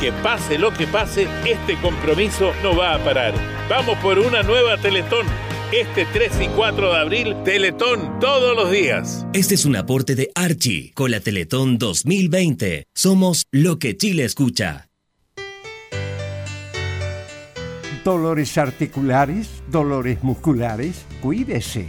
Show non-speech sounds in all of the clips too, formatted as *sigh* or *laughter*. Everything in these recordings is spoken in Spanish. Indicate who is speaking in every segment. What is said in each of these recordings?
Speaker 1: Que pase lo que pase, este compromiso no va a parar. Vamos por una nueva Teletón. Este 3 y 4 de abril, Teletón todos los días.
Speaker 2: Este es un aporte de Archie con la Teletón 2020. Somos lo que Chile escucha.
Speaker 3: Dolores articulares, dolores musculares, cuídese.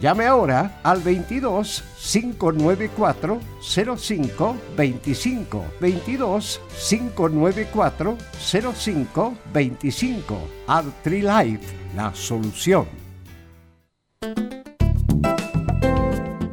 Speaker 3: Llame ahora al 22 594 05 25 22 594 05 25 Artrilife, la solución.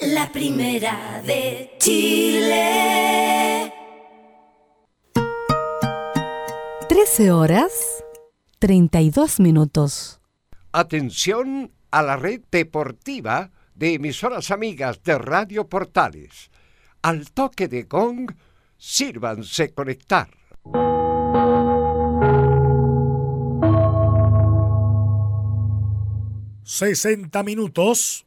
Speaker 4: La primera de Chile.
Speaker 5: 13 horas 32 minutos.
Speaker 3: Atención a la red deportiva de emisoras amigas de Radio Portales. Al toque de gong, sírvanse conectar.
Speaker 6: ...60 minutos...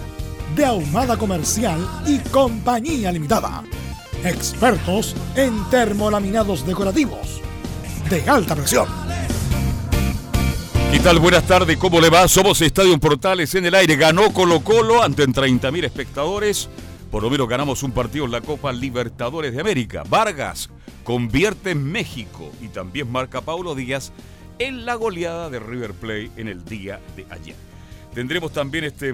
Speaker 6: de Ahumada Comercial y Compañía Limitada. Expertos en termolaminados decorativos de alta presión.
Speaker 7: ¿Qué tal? Buenas tardes, ¿cómo le va? Somos Estadio Portales en el aire. Ganó Colo Colo ante 30.000 espectadores. Por lo menos ganamos un partido en la Copa Libertadores de América. Vargas convierte en México y también marca Paulo Díaz en la goleada de River Plate en el día de ayer. Tendremos también este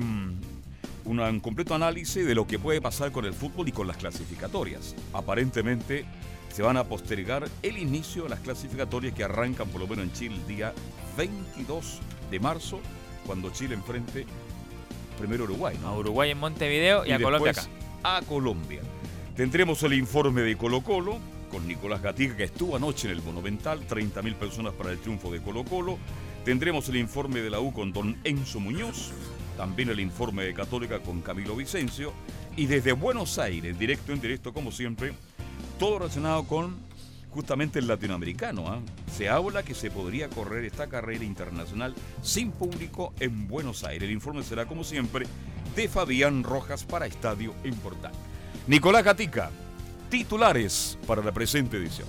Speaker 7: un completo análisis de lo que puede pasar con el fútbol y con las clasificatorias. Aparentemente se van a postergar el inicio de las clasificatorias que arrancan por lo menos en Chile el día 22 de marzo, cuando Chile enfrente primero Uruguay.
Speaker 8: A Uruguay en Montevideo y, a Colombia acá.
Speaker 7: A Colombia. Tendremos el informe de Colo Colo con Nicolás Gatica, que estuvo anoche en el Monumental, 30.000 personas para el triunfo de Colo Colo. Tendremos el informe de la U con don Enzo Muñoz, también el informe de Católica con Camilo Vicencio. Y desde Buenos Aires, directo en directo como siempre, todo relacionado con justamente el latinoamericano. ¿ah? Se habla que se podría correr esta carrera internacional sin público en Buenos Aires. El informe será, como siempre, de Fabián Rojas para Estadio Importante. Nicolás Gatica, titulares para la presente edición.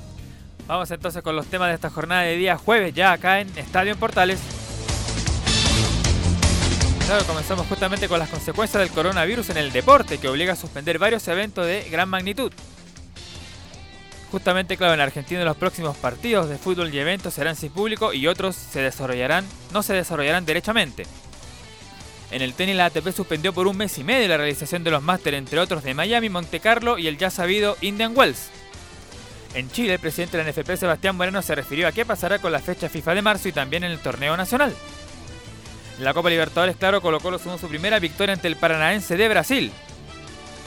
Speaker 8: Vamos entonces con los temas de esta jornada de día jueves, ya acá en Estadio en Portales. Comenzamos justamente con las consecuencias del coronavirus en el deporte, que obliga a suspender varios eventos de gran magnitud. Justamente, claro, en Argentina los próximos partidos de fútbol y eventos serán sin público y otros se desarrollarán, no se desarrollarán derechamente. En el tenis la ATP suspendió por un mes y medio la realización de los máster entre otros de Miami, Monte Carlo y el ya sabido Indian Wells. En Chile, el presidente de la NFP, Sebastián Moreno, se refirió a qué pasará con la fecha FIFA de marzo y también en el torneo nacional. En la Copa Libertadores, claro, Colo Colo sumó su primera victoria ante el Paranaense de Brasil.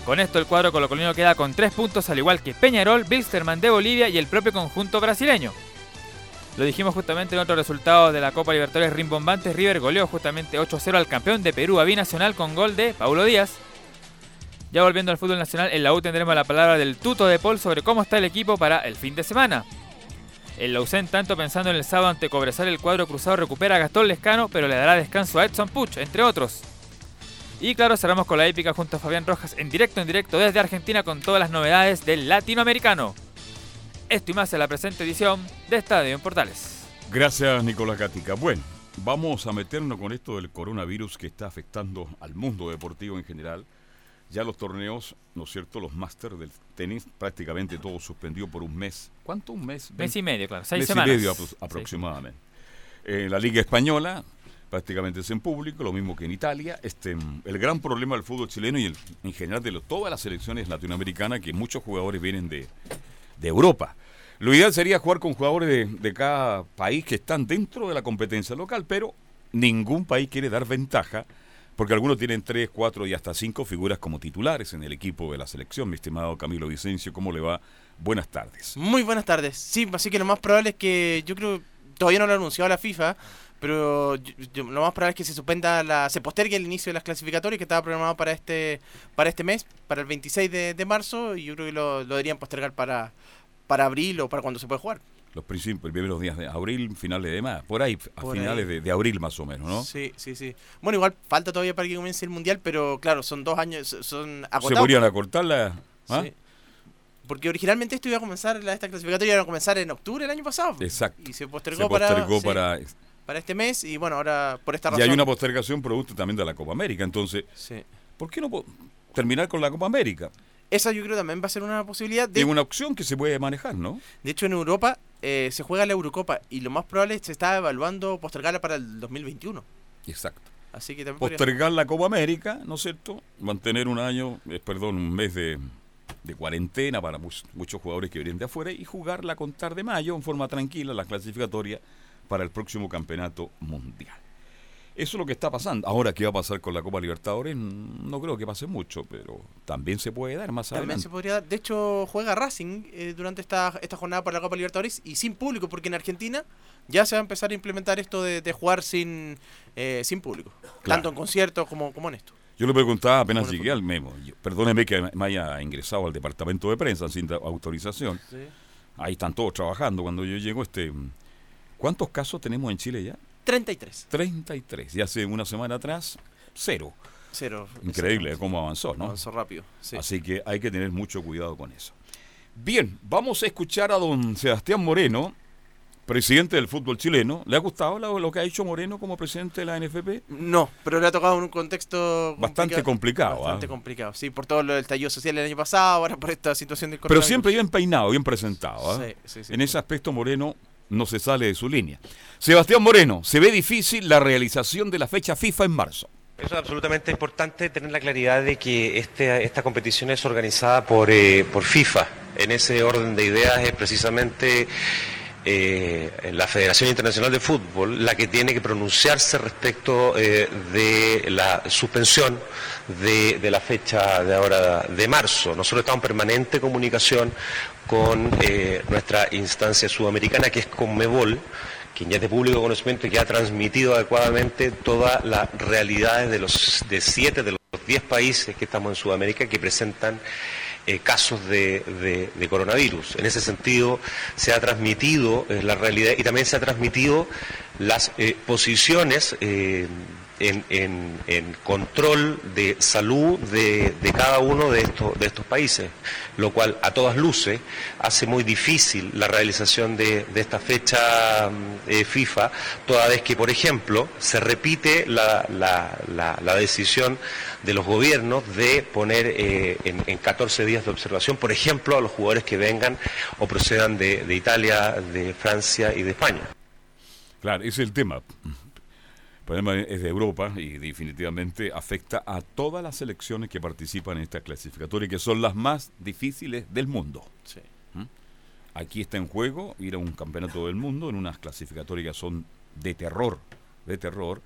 Speaker 8: Con esto el cuadro colocolino queda con tres puntos al igual que Peñarol, Bilsterman de Bolivia y el propio conjunto brasileño. Lo dijimos justamente en otros resultados de la Copa Libertadores rimbombantes, River goleó justamente 8-0 al campeón de Perú a binacional con gol de Paulo Díaz. Ya volviendo al fútbol nacional, en la U tendremos la palabra del tuto de Paul sobre cómo está el equipo para el fin de semana. El Lausanne, tanto pensando en el sábado ante Cobresal, el cuadro cruzado recupera a Gastón Lescano, pero le dará descanso a Edson Puch, entre otros. Y claro, cerramos con la épica junto a Fabián Rojas en directo, en directo desde Argentina con todas las novedades del latinoamericano. Esto y más en la presente edición de Estadio en Portales.
Speaker 7: Gracias, Nicolás Gatica. Bueno, vamos a meternos con esto del coronavirus que está afectando al mundo deportivo en general. Ya los torneos, ¿no es cierto? Los máster del tenis, prácticamente todo suspendió por un mes. ¿Cuánto? ¿Un mes?
Speaker 8: Mes y medio, claro. Seis
Speaker 7: mes
Speaker 8: semanas.
Speaker 7: y medio aproximadamente. Eh, la Liga Española prácticamente es en público, lo mismo que en Italia. Este, el gran problema del fútbol chileno y el, en general de todas las selecciones latinoamericanas, que muchos jugadores vienen de, de Europa. Lo ideal sería jugar con jugadores de, de, cada país que están dentro de la competencia local, pero ningún país quiere dar ventaja, porque algunos tienen tres, cuatro y hasta cinco figuras como titulares en el equipo de la selección. Mi estimado Camilo Vicencio, ¿cómo le va? Buenas tardes.
Speaker 9: Muy buenas tardes. Sí, así que lo más probable es que yo creo, todavía no lo ha anunciado la FIFA, pero yo, lo más probable es que se suspenda la se postergue el inicio de las clasificatorias que estaba programado para este para este mes para el 26 de, de marzo y yo creo que lo, lo, deberían postergar para para abril o para cuando se puede jugar
Speaker 7: los primeros días de abril finales de más por ahí a por finales ahí. De, de, abril más o menos no
Speaker 9: sí sí sí bueno igual falta todavía para que comience el mundial pero claro son dos años son
Speaker 7: agotados se podrían acortar la ¿ah?
Speaker 9: sí. Porque originalmente esto iba a comenzar, la, esta clasificatoria iba a comenzar en octubre del año pasado.
Speaker 7: Exacto.
Speaker 9: Y se postergó,
Speaker 7: se postergó
Speaker 9: para,
Speaker 7: para,
Speaker 9: sí para este mes y bueno, ahora por esta razón.
Speaker 7: Y hay una postergación producto también de la Copa América, entonces,
Speaker 9: sí.
Speaker 7: ¿por qué no terminar con la Copa América?
Speaker 9: Esa yo creo también va a ser una posibilidad.
Speaker 7: De, es una opción que se puede manejar, ¿no?
Speaker 9: De hecho, en Europa eh, se juega la Eurocopa y lo más probable es que se está evaluando postergarla para el 2021.
Speaker 7: Exacto.
Speaker 9: Así que también
Speaker 7: Postergar podría... la Copa América, ¿no es cierto? Mantener un año, eh, perdón, un mes de, de cuarentena para muchos, muchos jugadores que vienen de afuera y jugarla a contar de mayo en forma tranquila, la clasificatoria para el próximo campeonato mundial. Eso es lo que está pasando. Ahora, ¿qué va a pasar con la Copa Libertadores? No creo que pase mucho, pero también se puede dar más
Speaker 9: también
Speaker 7: adelante.
Speaker 9: se podría dar. De hecho, juega Racing eh, durante esta, esta jornada para la Copa Libertadores y sin público, porque en Argentina ya se va a empezar a implementar esto de, de jugar sin, eh, sin público, claro. tanto en conciertos como, como en esto.
Speaker 7: Yo le preguntaba apenas bueno, llegué al memo. Yo, perdóneme que me haya ingresado al departamento de prensa sin autorización.
Speaker 9: Sí.
Speaker 7: Ahí están todos trabajando. Cuando yo llego, este, ¿cuántos casos tenemos en Chile ya?
Speaker 9: 33.
Speaker 7: 33. Y hace una semana atrás, cero.
Speaker 9: Cero.
Speaker 7: Increíble cómo avanzó, ¿no?
Speaker 9: Avanzó rápido. Sí.
Speaker 7: Así que hay que tener mucho cuidado con eso. Bien, vamos a escuchar a don Sebastián Moreno, presidente del fútbol chileno. ¿Le ha gustado lo, lo, que ha hecho Moreno como presidente de la NFP?
Speaker 9: No, pero le ha tocado en un contexto
Speaker 7: bastante complicado.
Speaker 9: Bastante
Speaker 7: ¿eh?
Speaker 9: complicado, sí, por todo lo del tallo social el año pasado, ahora por esta situación del.
Speaker 7: Pero siempre bien peinado, bien presentado.
Speaker 9: ¿eh? Sí, sí, sí,
Speaker 7: en ese aspecto Moreno no se sale de su línea. Sebastián Moreno, se ve difícil la realización de la fecha FIFA en marzo.
Speaker 10: Eso es absolutamente importante tener la claridad de que este, esta competición es organizada por, eh, por FIFA. En ese orden de ideas es precisamente eh, la Federación Internacional de Fútbol la que tiene que pronunciarse respecto eh, de la suspensión de, de, la fecha de ahora de marzo. Nosotros estamos en permanente comunicación con eh, nuestra instancia sudamericana que es Conmebol, quien ya es de público conocimiento y que ha transmitido adecuadamente todas las realidades de los de siete de los diez países que estamos en Sudamérica que presentan eh, casos de, coronavirus. En ese sentido, se ha transmitido eh, la realidad y también se ha transmitido las eh, posiciones en, en- control de salud de, de cada uno de estos, de estos países, lo cual a todas luces hace muy difícil la realización de, de esta fecha mm, eh, FIFA, toda vez que, por ejemplo, se repite la, la- la- la decisión de los gobiernos de poner eh, en, en 14 días de observación, por ejemplo, a los jugadores que vengan o procedan de, de Italia, de Francia y de España.
Speaker 7: Claro, ese es el tema. El problema es de Europa y definitivamente afecta a todas las selecciones que participan en esta clasificatoria, que son las más difíciles del mundo. ¿Mm? Aquí está en juego ir a un campeonato del mundo en unas clasificatorias que son de terror, de terror,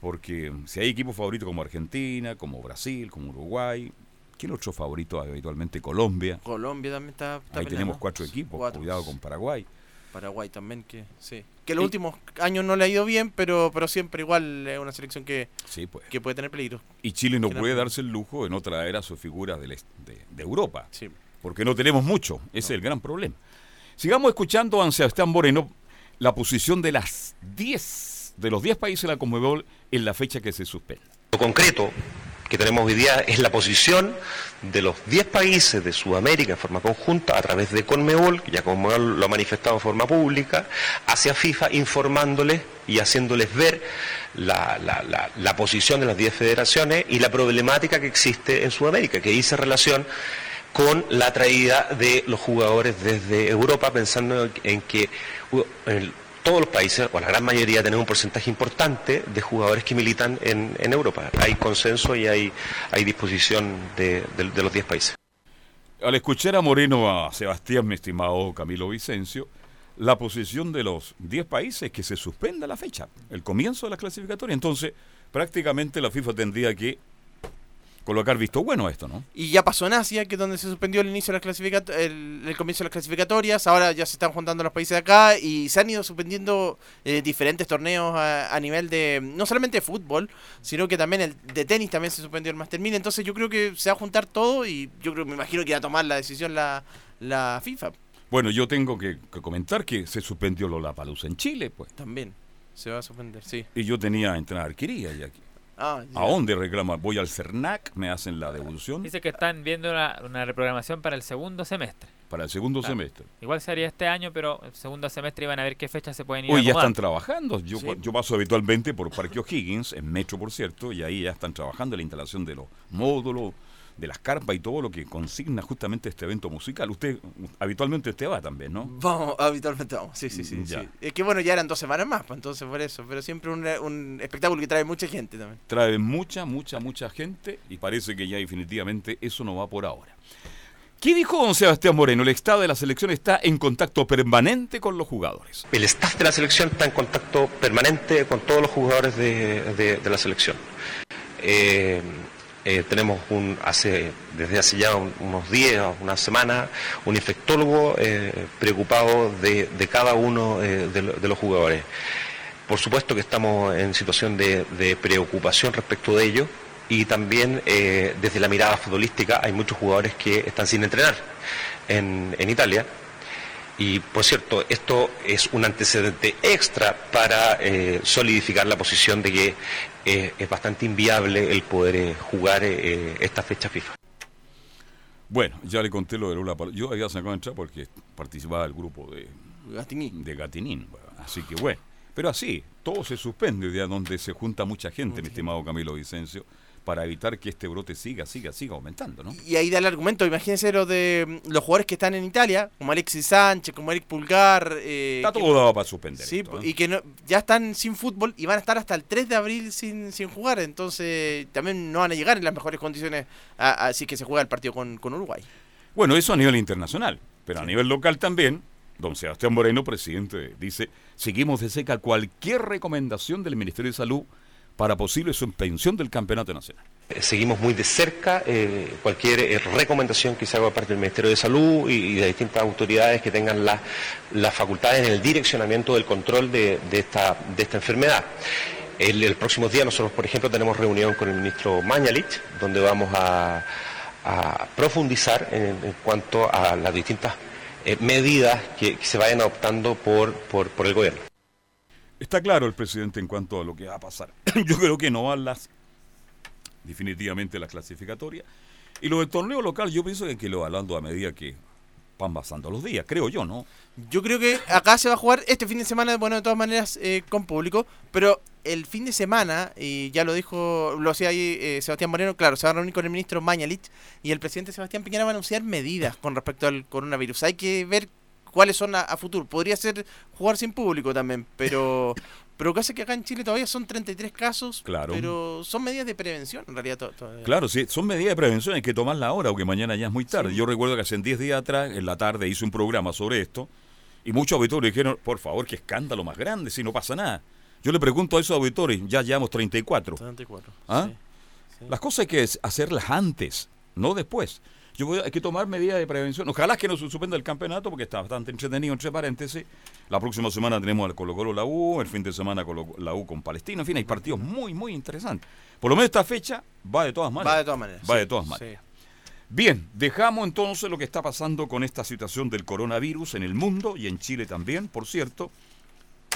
Speaker 7: porque si hay equipos favoritos como Argentina, como Brasil, como Uruguay, ¿quién otro favorito habitualmente? Colombia.
Speaker 9: Colombia también está, está
Speaker 7: Ahí
Speaker 9: peleando.
Speaker 7: tenemos cuatro equipos,
Speaker 9: Cuatro.
Speaker 7: cuidado con Paraguay.
Speaker 9: Paraguay también, que sí. Que los últimos años no le ha ido bien, pero pero siempre igual es una selección que,
Speaker 7: Sí, pues.
Speaker 9: que puede tener peligro.
Speaker 7: Y Chile no puede darse el lujo de no traer a sus figuras del de, de Europa.
Speaker 9: Sí.
Speaker 7: Porque no tenemos mucho. Ese es el gran problema. Sigamos escuchando a Sebastián Moreno la posición de las 10, de los 10 países de la Conmebol en la fecha que se suspende.
Speaker 10: Lo concreto que tenemos hoy día es la posición de los 10 países de Sudamérica en forma conjunta a través de Conmebol, que ya Conmebol lo ha manifestado en forma pública, hacia FIFA informándoles y haciéndoles ver la, posición de las 10 federaciones y la problemática que existe en Sudamérica, que dice relación con la traída de los jugadores desde Europa, pensando en que todos los países, o la gran mayoría, tenemos un porcentaje importante de jugadores que militan en, Europa. Hay consenso y hay, disposición de, los 10 países.
Speaker 7: Al escuchar a Moreno, a Sebastián, mi estimado Camilo Vicencio, la posición de los 10 países es que se suspenda la fecha, el comienzo de la clasificatoria. Entonces, prácticamente la FIFA tendría que colocar visto bueno esto, ¿no?
Speaker 9: Y ya pasó en Asia, que es donde se suspendió el inicio de las el, el comienzo de las clasificatorias. Ahora ya se están juntando los países de acá y se han ido suspendiendo eh, diferentes torneos a, a nivel de no solamente de fútbol, sino que también el de tenis también se suspendió el Master 1000. Entonces yo creo que se va a juntar todo y yo creo me imagino que va a tomar la decisión la, la FIFA
Speaker 7: Bueno, yo tengo que, que comentar que se suspendió Lollapalooza en Chile, pues.
Speaker 9: también. Se va a suspender, sí.
Speaker 7: Y yo tenía entrada arquería y aquí.
Speaker 9: Ah.
Speaker 7: ¿A dónde reclama? Voy al CERNAC, me hacen la devolución
Speaker 8: Dice que están viendo una, una reprogramación para el segundo semestre.
Speaker 7: para el segundo
Speaker 8: Claro.
Speaker 7: semestre.
Speaker 8: Igual sería este año, pero el segundo semestre iban a ver qué fechas se pueden ir
Speaker 7: Hoy ya están trabajando. Yo,
Speaker 8: Sí.
Speaker 7: yo paso habitualmente por Parque O'Higgins, en Metro, por cierto, y ahí ya están trabajando en la instalación de los módulos, de las carpas y todo lo que consigna justamente este evento musical. Usted, habitualmente usted va también, ¿no?
Speaker 9: Vamos, habitualmente vamos, sí, sí, sí.
Speaker 7: Ya.
Speaker 9: sí. Es que bueno, ya eran dos semanas más, pues entonces por eso. Pero siempre un, un espectáculo que trae mucha gente también.
Speaker 7: Trae mucha, mucha, mucha gente y parece que ya definitivamente eso no va por ahora. ¿Qué dijo don Sebastián Moreno? El estado de la selección está en contacto permanente con los jugadores.
Speaker 10: El staff de la selección está en contacto permanente con todos los jugadores de, de- de la selección. Eh, eh, tenemos un, hace, desde hace ya un- unos días, una semana, un infectólogo eh, preocupado de, cada uno eh, de, lo- de los jugadores. Por supuesto que estamos en situación de, preocupación respecto de ello y también desde la mirada futbolística hay muchos jugadores que están sin entrenar en, Italia y por cierto, esto es un antecedente extra para solidificar la posición de que eh, es bastante inviable el poder eh, jugar eh, esta fecha FIFA.
Speaker 7: Bueno, ya le conté lo de Lola Yo había sacado entrar porque participaba del grupo de
Speaker 9: Gatiní.
Speaker 7: de Gatinín. Así que bueno. Pero así, todo se suspende de donde se junta mucha gente, mi estimado Camilo Vicencio, para evitar que este brote siga, siga, siga aumentando, ¿no?
Speaker 9: Y ahí da el argumento, imagínense lo de mm, los jugadores que están en Italia, como Alexis Sánchez, como Eric Pulgar. eh,
Speaker 7: Está
Speaker 9: que-
Speaker 7: todo dado para suspender.
Speaker 9: Sí,
Speaker 7: esto, ¿eh?
Speaker 9: y que no, ya están sin fútbol y van a estar hasta el 3 de abril sin, sin jugar. Entonces también no van a llegar en las mejores condiciones a- así que se juega el partido con, con Uruguay.
Speaker 7: Bueno, eso a nivel internacional, pero a nivel local también. Don Sebastián Moreno, presidente, dice, seguimos de cerca cualquier recomendación del Ministerio de Salud para posible suspensión del campeonato nacional.
Speaker 10: Eh, Seguimos muy de cerca eh, cualquier eh, recomendación que se haga parte del Ministerio de Salud y, de distintas autoridades que tengan la- las facultades en el direccionamiento del control de, esta, enfermedad. El, el próximo día nosotros, por ejemplo, tenemos reunión con el ministro Mañalich, donde vamos a, profundizar en, cuanto a las distintas medidas que, se vayan adoptando por el gobierno.
Speaker 7: Está claro el presidente en cuanto a lo que va a pasar. *clears throat* Yo creo que no van las definitivamente las clasificatorias. Y lo del torneo local, yo pienso que hay que lo hablando a medida que van pasando los días, creo yo, ¿no?
Speaker 9: Yo creo que acá se va a jugar este fin de semana, bueno, de todas maneras eh, con público, pero el fin de semana, y ya lo dijo, lo hacía ahí eh, Sebastián Moreno, claro, se va a reunir con el ministro Mañalich y el presidente Sebastián Piñera va a anunciar medidas con respecto al coronavirus. Hay que ver cuáles son a, a futuro. Podría ser jugar sin público también, pero *laughs* pero casi que acá en Chile todavía son 33 casos,
Speaker 7: Claro.
Speaker 9: pero son medidas de prevención en realidad. to- todavía.
Speaker 7: Claro, sí, son medidas de prevención, hay que tomarla ahora, porque mañana ya es muy tarde. Yo recuerdo que hace 10 días atrás, en la tarde, hice un programa sobre esto, y muchos auditores dijeron, por favor, qué escándalo más grande, si no pasa nada. Yo le pregunto a esos auditores, ya llevamos 34.
Speaker 9: 34.
Speaker 7: ¿Ah?
Speaker 9: sí.
Speaker 7: Las cosas hay que hacerlas antes, no después. Yo voy hay que tomar medidas de prevención. Ojalá que no se suspenda el campeonato porque está bastante entretenido, entre paréntesis. La próxima semana tenemos al Colo Colo la U, el fin de semana Colo- la U con Palestina. En fin, hay partidos muy, muy interesantes. Por lo menos esta fecha va de todas maneras.
Speaker 9: Va de todas maneras.
Speaker 7: Va
Speaker 9: sí,
Speaker 7: de todas maneras. Bien, dejamos entonces lo que está pasando con esta situación del coronavirus en el mundo y en Chile también, por cierto.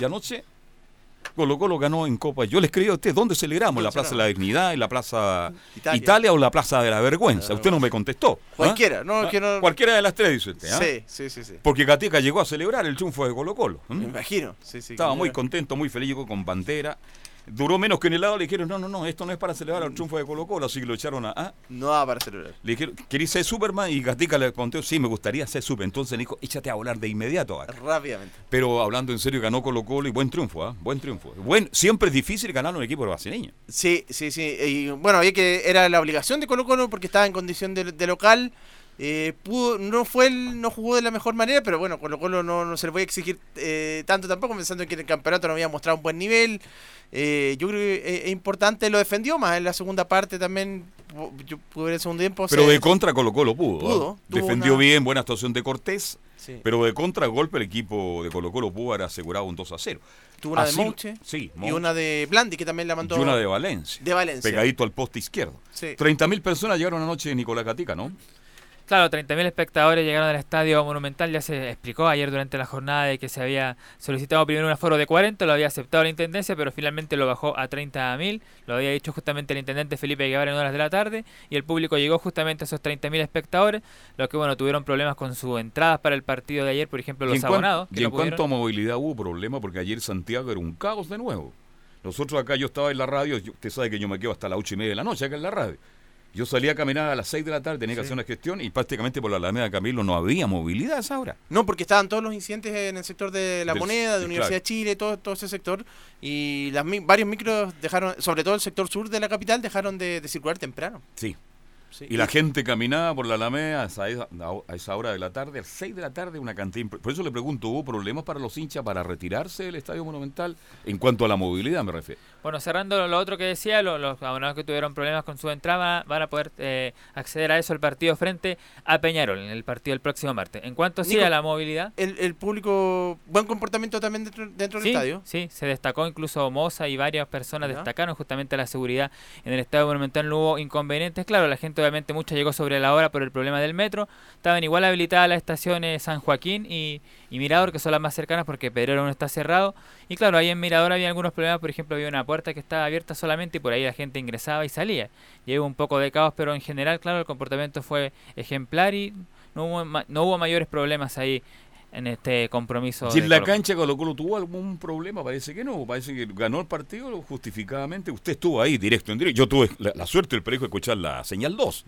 Speaker 7: Y anoche Colo Colo ganó en Copa. Yo le escribí a usted, ¿dónde celebramos? ¿En la Plaza de la Dignidad, en la Plaza
Speaker 9: Italia.
Speaker 7: Italia, o la Plaza de la Vergüenza? Usted no me contestó. ¿ah?
Speaker 9: Cualquiera, no, que no-
Speaker 7: Cualquiera de las tres, dice usted. ¿ah?
Speaker 9: Sí, sí, sí, sí.
Speaker 7: Porque Gatica llegó a celebrar el triunfo de Colo Colo.
Speaker 9: Me imagino. Sí, sí,
Speaker 7: Estaba muy contento, muy feliz, llegó con bandera. Duró menos que en el lado, le dijeron, no, no, no, esto no es para celebrar el triunfo de Colo Colo, así que lo echaron a... ah.
Speaker 9: No para celebrar.
Speaker 7: Le dijeron, ¿querés ser Superman? Y Gatica le contó, sí, me gustaría ser Super. Entonces le dijo, échate a volar de inmediato acá.
Speaker 9: Rápidamente.
Speaker 7: Pero hablando en serio, ganó Colo Colo y buen triunfo, ¿ah? Buen triunfo. Buen, siempre es difícil ganar un equipo brasileño.
Speaker 9: Sí, sí, sí. Y bueno, había que era la obligación de Colo Colo porque estaba en condición de, de local. Eh, pudo, no fue el, no jugó de la mejor manera, pero bueno, Colo Colo no, no se le voy a exigir eh, tanto tampoco, pensando en que en el campeonato no había mostrado un buen nivel. Eh, yo creo que es, es importante, lo defendió más en la segunda parte también. Yo pude ver el segundo tiempo.
Speaker 7: Pero
Speaker 9: se-
Speaker 7: de contra Colo Colo pudo. ¿ah?
Speaker 9: Pudo,
Speaker 7: Defendió
Speaker 9: una-
Speaker 7: bien, buena actuación de Cortés.
Speaker 9: Sí.
Speaker 7: Pero de contra golpe el equipo de Colo Colo pudo haber asegurado un 2 a 0.
Speaker 9: Tuvo una
Speaker 7: Así-
Speaker 9: de Mouche
Speaker 7: Sí,
Speaker 9: y una de Blandi que también la mandó.
Speaker 7: Y una de Valencia.
Speaker 9: De Valencia.
Speaker 7: Pegadito al poste izquierdo.
Speaker 9: Sí.
Speaker 7: 30.000 personas llegaron anoche de Nicolás Gatica, ¿no?
Speaker 8: Claro, 30.000 espectadores llegaron al estadio Monumental. Ya se explicó ayer durante la jornada de que se había solicitado primero un aforo de 40, lo había aceptado la intendencia, pero finalmente lo bajó a 30.000. Lo había dicho justamente el intendente Felipe Guevara en horas de la tarde. Y el público llegó justamente a esos 30.000 espectadores. Los que, bueno, tuvieron problemas con sus entradas para el partido de ayer, por ejemplo, los abonados. que
Speaker 7: y
Speaker 8: no
Speaker 7: en cuanto a movilidad hubo problema porque ayer Santiago era un caos de nuevo. Nosotros acá, yo estaba en la radio, yo- usted sabe que yo me quedo hasta las ocho y media de la noche acá en la radio. Yo salía a caminar a las 6 de la tarde, tenía que hacer una gestión y prácticamente por la Alameda Camilo no había movilidad a esa hora.
Speaker 9: No, porque estaban todos los incidentes en el sector de la
Speaker 7: Del-
Speaker 9: moneda, de Universidad
Speaker 7: claro.
Speaker 9: de Chile, todo, todo ese sector. Y las, varios micros dejaron, sobre todo el sector sur de la capital, dejaron de, de circular temprano.
Speaker 7: Sí.
Speaker 9: Sí.
Speaker 7: Y la gente caminaba por la Alameda a esa, a esa hora de la tarde, a las 6 de la tarde, una cantidad. Por eso le pregunto, ¿hubo problemas para los hinchas para retirarse del Estadio Monumental? En cuanto a la movilidad me refiero.
Speaker 8: Bueno, cerrando lo otro que decía, lo- los abonados que tuvieron problemas con su entrada van a poder eh, acceder a eso el partido frente a Peñarol, en el partido el próximo martes. En cuanto sí a la movilidad,
Speaker 9: El, el público, buen comportamiento también dentro, dentro del estadio.
Speaker 8: sí, se destacó incluso Moza y varias personas destacaron justamente la seguridad en el Estadio Monumental, no hubo inconvenientes. Claro, la gente obviamente mucha llegó sobre la hora por el problema del metro. Estaban igual habilitadas las estaciones San Joaquín y, y Mirador, que son las más cercanas porque Pedrero no está cerrado. Y claro, ahí en Mirador había algunos problemas, por ejemplo, había una puerta que estaba abierta solamente y por ahí la gente ingresaba y salía. Y hubo un poco de caos, pero en general, claro, el comportamiento fue ejemplar y no hubo, ma- no hubo mayores problemas ahí en este compromiso.
Speaker 7: Si
Speaker 8: de
Speaker 7: en la
Speaker 8: Colo Colo.
Speaker 7: cancha Colo Colo tuvo algún problema, parece que no. Parece que ganó el partido justificadamente. Usted estuvo ahí directo en directo. Yo tuve la, la suerte, el periódico, de escuchar la señal 2,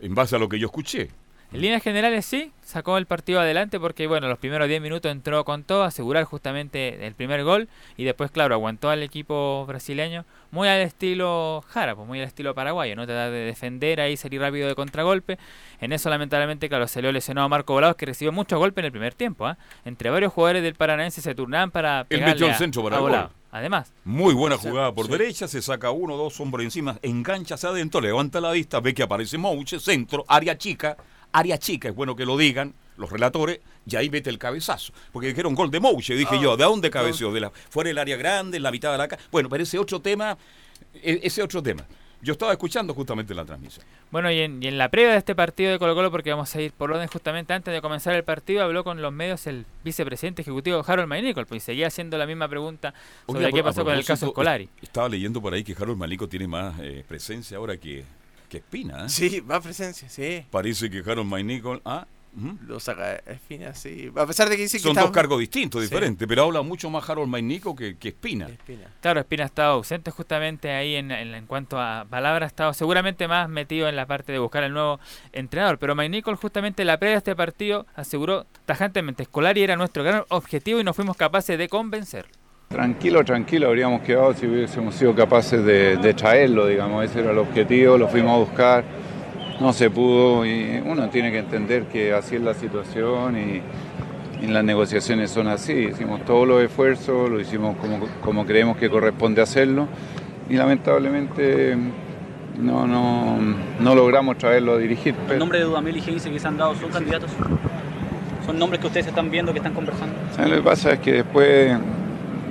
Speaker 7: en base a lo que yo escuché.
Speaker 8: En líneas generales sí, sacó el partido adelante porque bueno, los primeros 10 minutos entró con todo, asegurar justamente el primer gol y después claro, aguantó al equipo brasileño muy al estilo Jara, pues muy al estilo paraguayo, no tratar de defender ahí, salir rápido de contragolpe. En eso lamentablemente claro, se le lesionado a Marco Volados que recibió muchos golpes en el primer tiempo, ¿ah? Entre varios jugadores del Paranaense se turnaban para pegarle
Speaker 7: el
Speaker 8: a-
Speaker 7: centro para
Speaker 8: a Volados. Además,
Speaker 7: Muy buena jugada por
Speaker 9: sí.
Speaker 7: derecha, se saca uno, dos hombres encima, engancha hacia adentro, levanta la vista, ve que aparece Mouche, centro, área chica, área chica, es bueno que lo digan los relatores, y ahí vete el cabezazo. Porque dijeron gol de Mouche, dije
Speaker 9: Ah,
Speaker 7: yo, ¿de dónde cabeció? De la, fuera del área grande, en la mitad de la casa. Bueno, pero ese otro tema, e- ese otro tema. Yo estaba escuchando justamente la transmisión.
Speaker 8: Bueno, y en, y en la previa de este partido de Colo Colo, porque vamos a ir por orden justamente antes de comenzar el partido, habló con los medios el vicepresidente ejecutivo Harold Maynicol, pues y seguía haciendo la misma pregunta sobre qué pasó con el caso Escolari.
Speaker 7: Estaba leyendo por ahí que Harold Malico tiene más eh, presencia ahora que, que Espina. ¿eh?
Speaker 9: Sí, más presencia, sí.
Speaker 7: Parece que Harold Malico... Ah.
Speaker 9: Lo saca Espina, sí. A pesar de que dice que
Speaker 7: Son
Speaker 9: está-
Speaker 7: dos cargos distintos,
Speaker 9: Sí.
Speaker 7: diferentes, pero habla mucho más Harold Maynico que, que Espina.
Speaker 9: Espina.
Speaker 8: Claro, Espina ha estado ausente justamente ahí en, en- en cuanto a palabras, ha estado seguramente más metido en la parte de buscar el nuevo entrenador. Pero Mike Nicol justamente en la previa de este partido aseguró tajantemente Escolari era nuestro gran objetivo y no fuimos capaces de convencer.
Speaker 11: Tranquilo, tranquilo, habríamos quedado si hubiésemos sido capaces de, de traerlo, digamos, ese era el objetivo, lo fuimos a buscar, no se pudo y uno tiene que entender que así es la situación y, y las negociaciones son así, hicimos todos los esfuerzos, lo hicimos como, como creemos que corresponde hacerlo y lamentablemente no, no, no logramos traerlo a dirigir.
Speaker 12: ¿El nombre de Dudamel y Heinze que se han dado son candidatos? ¿Son nombres que ustedes están viendo, que están conversando?
Speaker 11: ¿Sabes Lo que pasa es que después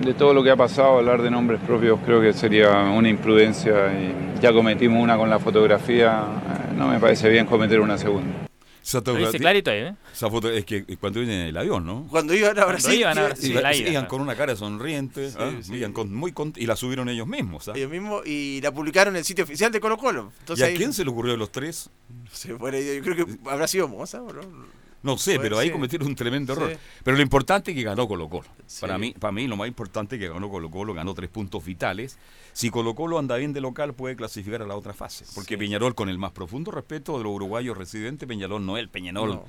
Speaker 11: de todo lo que ha pasado, hablar de nombres propios creo que sería una imprudencia y ya cometimos una con la fotografía, eh, no me parece bien cometer una segunda.
Speaker 7: Esa
Speaker 8: Lo dice
Speaker 7: fotografía-
Speaker 8: clarito ahí, ¿eh?
Speaker 7: Esa foto es que cuando vienen en el avión, ¿no?
Speaker 9: Cuando iban a
Speaker 8: Cuando
Speaker 9: Brasil,
Speaker 8: iban a Brasil,
Speaker 7: iban con una cara sonriente,
Speaker 9: Sí,
Speaker 7: ¿ah?
Speaker 9: sí.
Speaker 7: Iban con- muy y la subieron ellos mismos. ¿ah?
Speaker 9: ellos mismos y la publicaron en el sitio oficial de Colo Colo.
Speaker 7: ¿Y a
Speaker 9: ahí-
Speaker 7: quién se le ocurrió de los tres?
Speaker 9: Bueno, yo, creo que habrá sido Moza, ¿o ¿no?
Speaker 7: No sé,
Speaker 9: Puede
Speaker 7: pero ahí cometieron un tremendo error.
Speaker 9: Sí.
Speaker 7: Pero lo importante es que ganó Colo Colo.
Speaker 9: Sí.
Speaker 7: Para, mí, para mí lo más importante es que ganó Colo Colo, ganó tres puntos vitales. Si Colo Colo anda bien de local, puede clasificar a la otra fase. Porque. Peñarol, con el más profundo respeto de los uruguayos residentes, Peñarol no es el Peñarol
Speaker 9: No.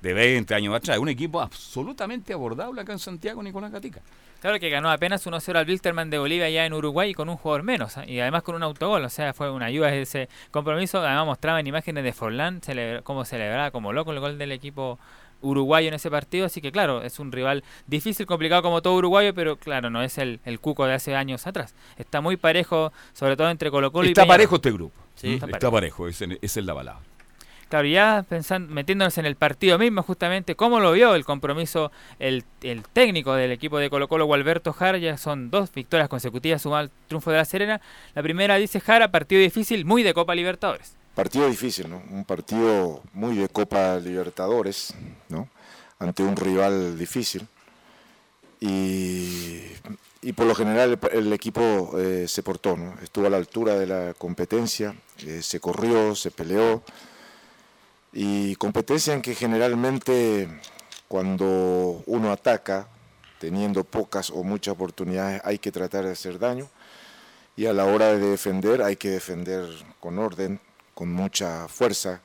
Speaker 7: De 20 años atrás. Un equipo absolutamente abordable acá en Santiago, Nicolás Gatica.
Speaker 8: Claro que ganó apenas 1-0 al Wilterman de Bolivia allá en Uruguay con un jugador menos ¿eh? y además con un autogol, o sea, fue una ayuda ese compromiso. Además mostraban imágenes de Forlán, celebra- cómo celebraba como loco el gol del equipo uruguayo en ese partido, así que claro, es un rival difícil, complicado como todo uruguayo, pero claro, no es el, el cuco de hace años atrás. Está muy parejo, sobre todo entre Colo Colo y
Speaker 7: Está
Speaker 8: Peñarol.
Speaker 7: parejo este grupo.
Speaker 8: Sí, está
Speaker 7: está,
Speaker 8: parejo.
Speaker 7: parejo, esa es, esa es la balada.
Speaker 8: Claro, ya pensando, metiéndonos en el partido mismo, justamente, ¿cómo lo vio el compromiso el, el técnico del equipo de Colo Colo, Gualberto Jara? Ya son dos victorias consecutivas sumado al triunfo de la Serena. La primera, dice Jara, partido difícil, muy de Copa Libertadores.
Speaker 13: Partido difícil, ¿no? Un partido muy de Copa Libertadores, ¿no? Ante un rival difícil. Y, y por lo general el, equipo eh, se portó, ¿no? Estuvo a la altura de la competencia, eh, se corrió, se peleó. Y competencia en que generalmente cuando uno ataca, teniendo pocas o muchas oportunidades, hay que tratar de hacer daño. Y a la hora de defender hay que defender con orden, con mucha fuerza.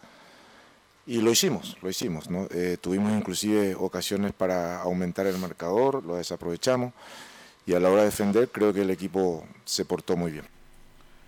Speaker 13: Y lo hicimos, lo hicimos. ¿no? Eh, tuvimos inclusive ocasiones para aumentar el marcador, lo desaprovechamos. Y a la hora de defender creo que el equipo se portó muy bien.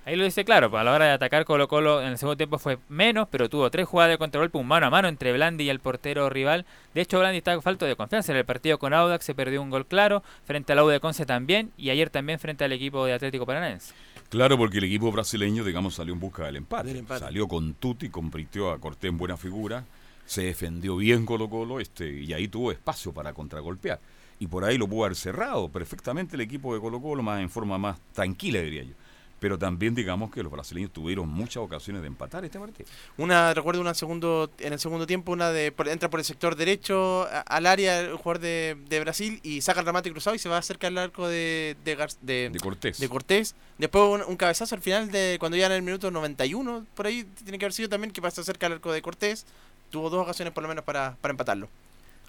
Speaker 8: Ahí lo dice claro, pues a la hora de atacar Colo Colo en el segundo tiempo fue menos, pero tuvo tres jugadas de contragolpe, un mano a mano entre Blandi y el portero rival. De hecho, Blandi está falto de confianza en el partido con Audax, se perdió un gol claro, frente al Audax de Conce también, y ayer también frente al equipo de Atlético Paranaense.
Speaker 7: Claro, porque el equipo brasileño, digamos, salió en busca del empate.
Speaker 9: Del empate.
Speaker 7: Salió con Tuti, convirtió a Cortés en buena figura, se defendió bien Colo Colo este, y ahí tuvo espacio para contragolpear. Y por ahí lo pudo haber cerrado perfectamente el equipo de Colo Colo, más en forma más tranquila, diría yo. Pero también digamos que los brasileños tuvieron muchas ocasiones de empatar este partido.
Speaker 9: Una, recuerdo una segundo, en el segundo tiempo, una de por- entra por el sector derecho a- al área el jugador de, de Brasil y saca el remate cruzado y se va cerca al arco de, de, Gar- de-
Speaker 7: De Cortés.
Speaker 9: de Cortés. Después un, un cabezazo al final de cuando ya en el minuto 91, por ahí tiene que haber sido también que pasa cerca al arco de Cortés. Tuvo dos ocasiones por lo menos para, para empatarlo.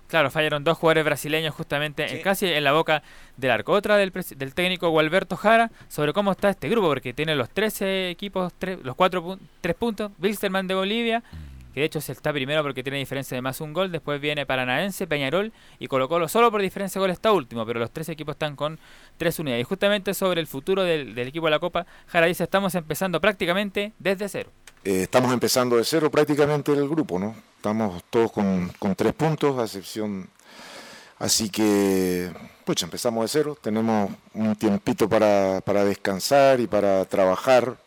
Speaker 8: Claro, fallaron dos jugadores brasileños justamente
Speaker 9: Sí.
Speaker 8: en- casi en la boca del arco. Otra del, del técnico Gualberto Jara sobre cómo está este grupo, porque tiene los 13 equipos, tre- los 4 tres puntos. Wilstermann de Bolivia, que de hecho se está primero porque tiene diferencia de más un gol. Después viene Paranaense, Peñarol y Colo Colo. Solo por diferencia de gol está último, pero los tres equipos están con tres unidades. Y justamente sobre el futuro del, del equipo de la Copa, Jara dice, estamos empezando prácticamente desde cero.
Speaker 13: Eh, estamos empezando de cero prácticamente el grupo, ¿no? Estamos todos con, con tres puntos, a excepción. Así que, pues empezamos de cero. Tenemos un tiempito para, para descansar y para trabajar,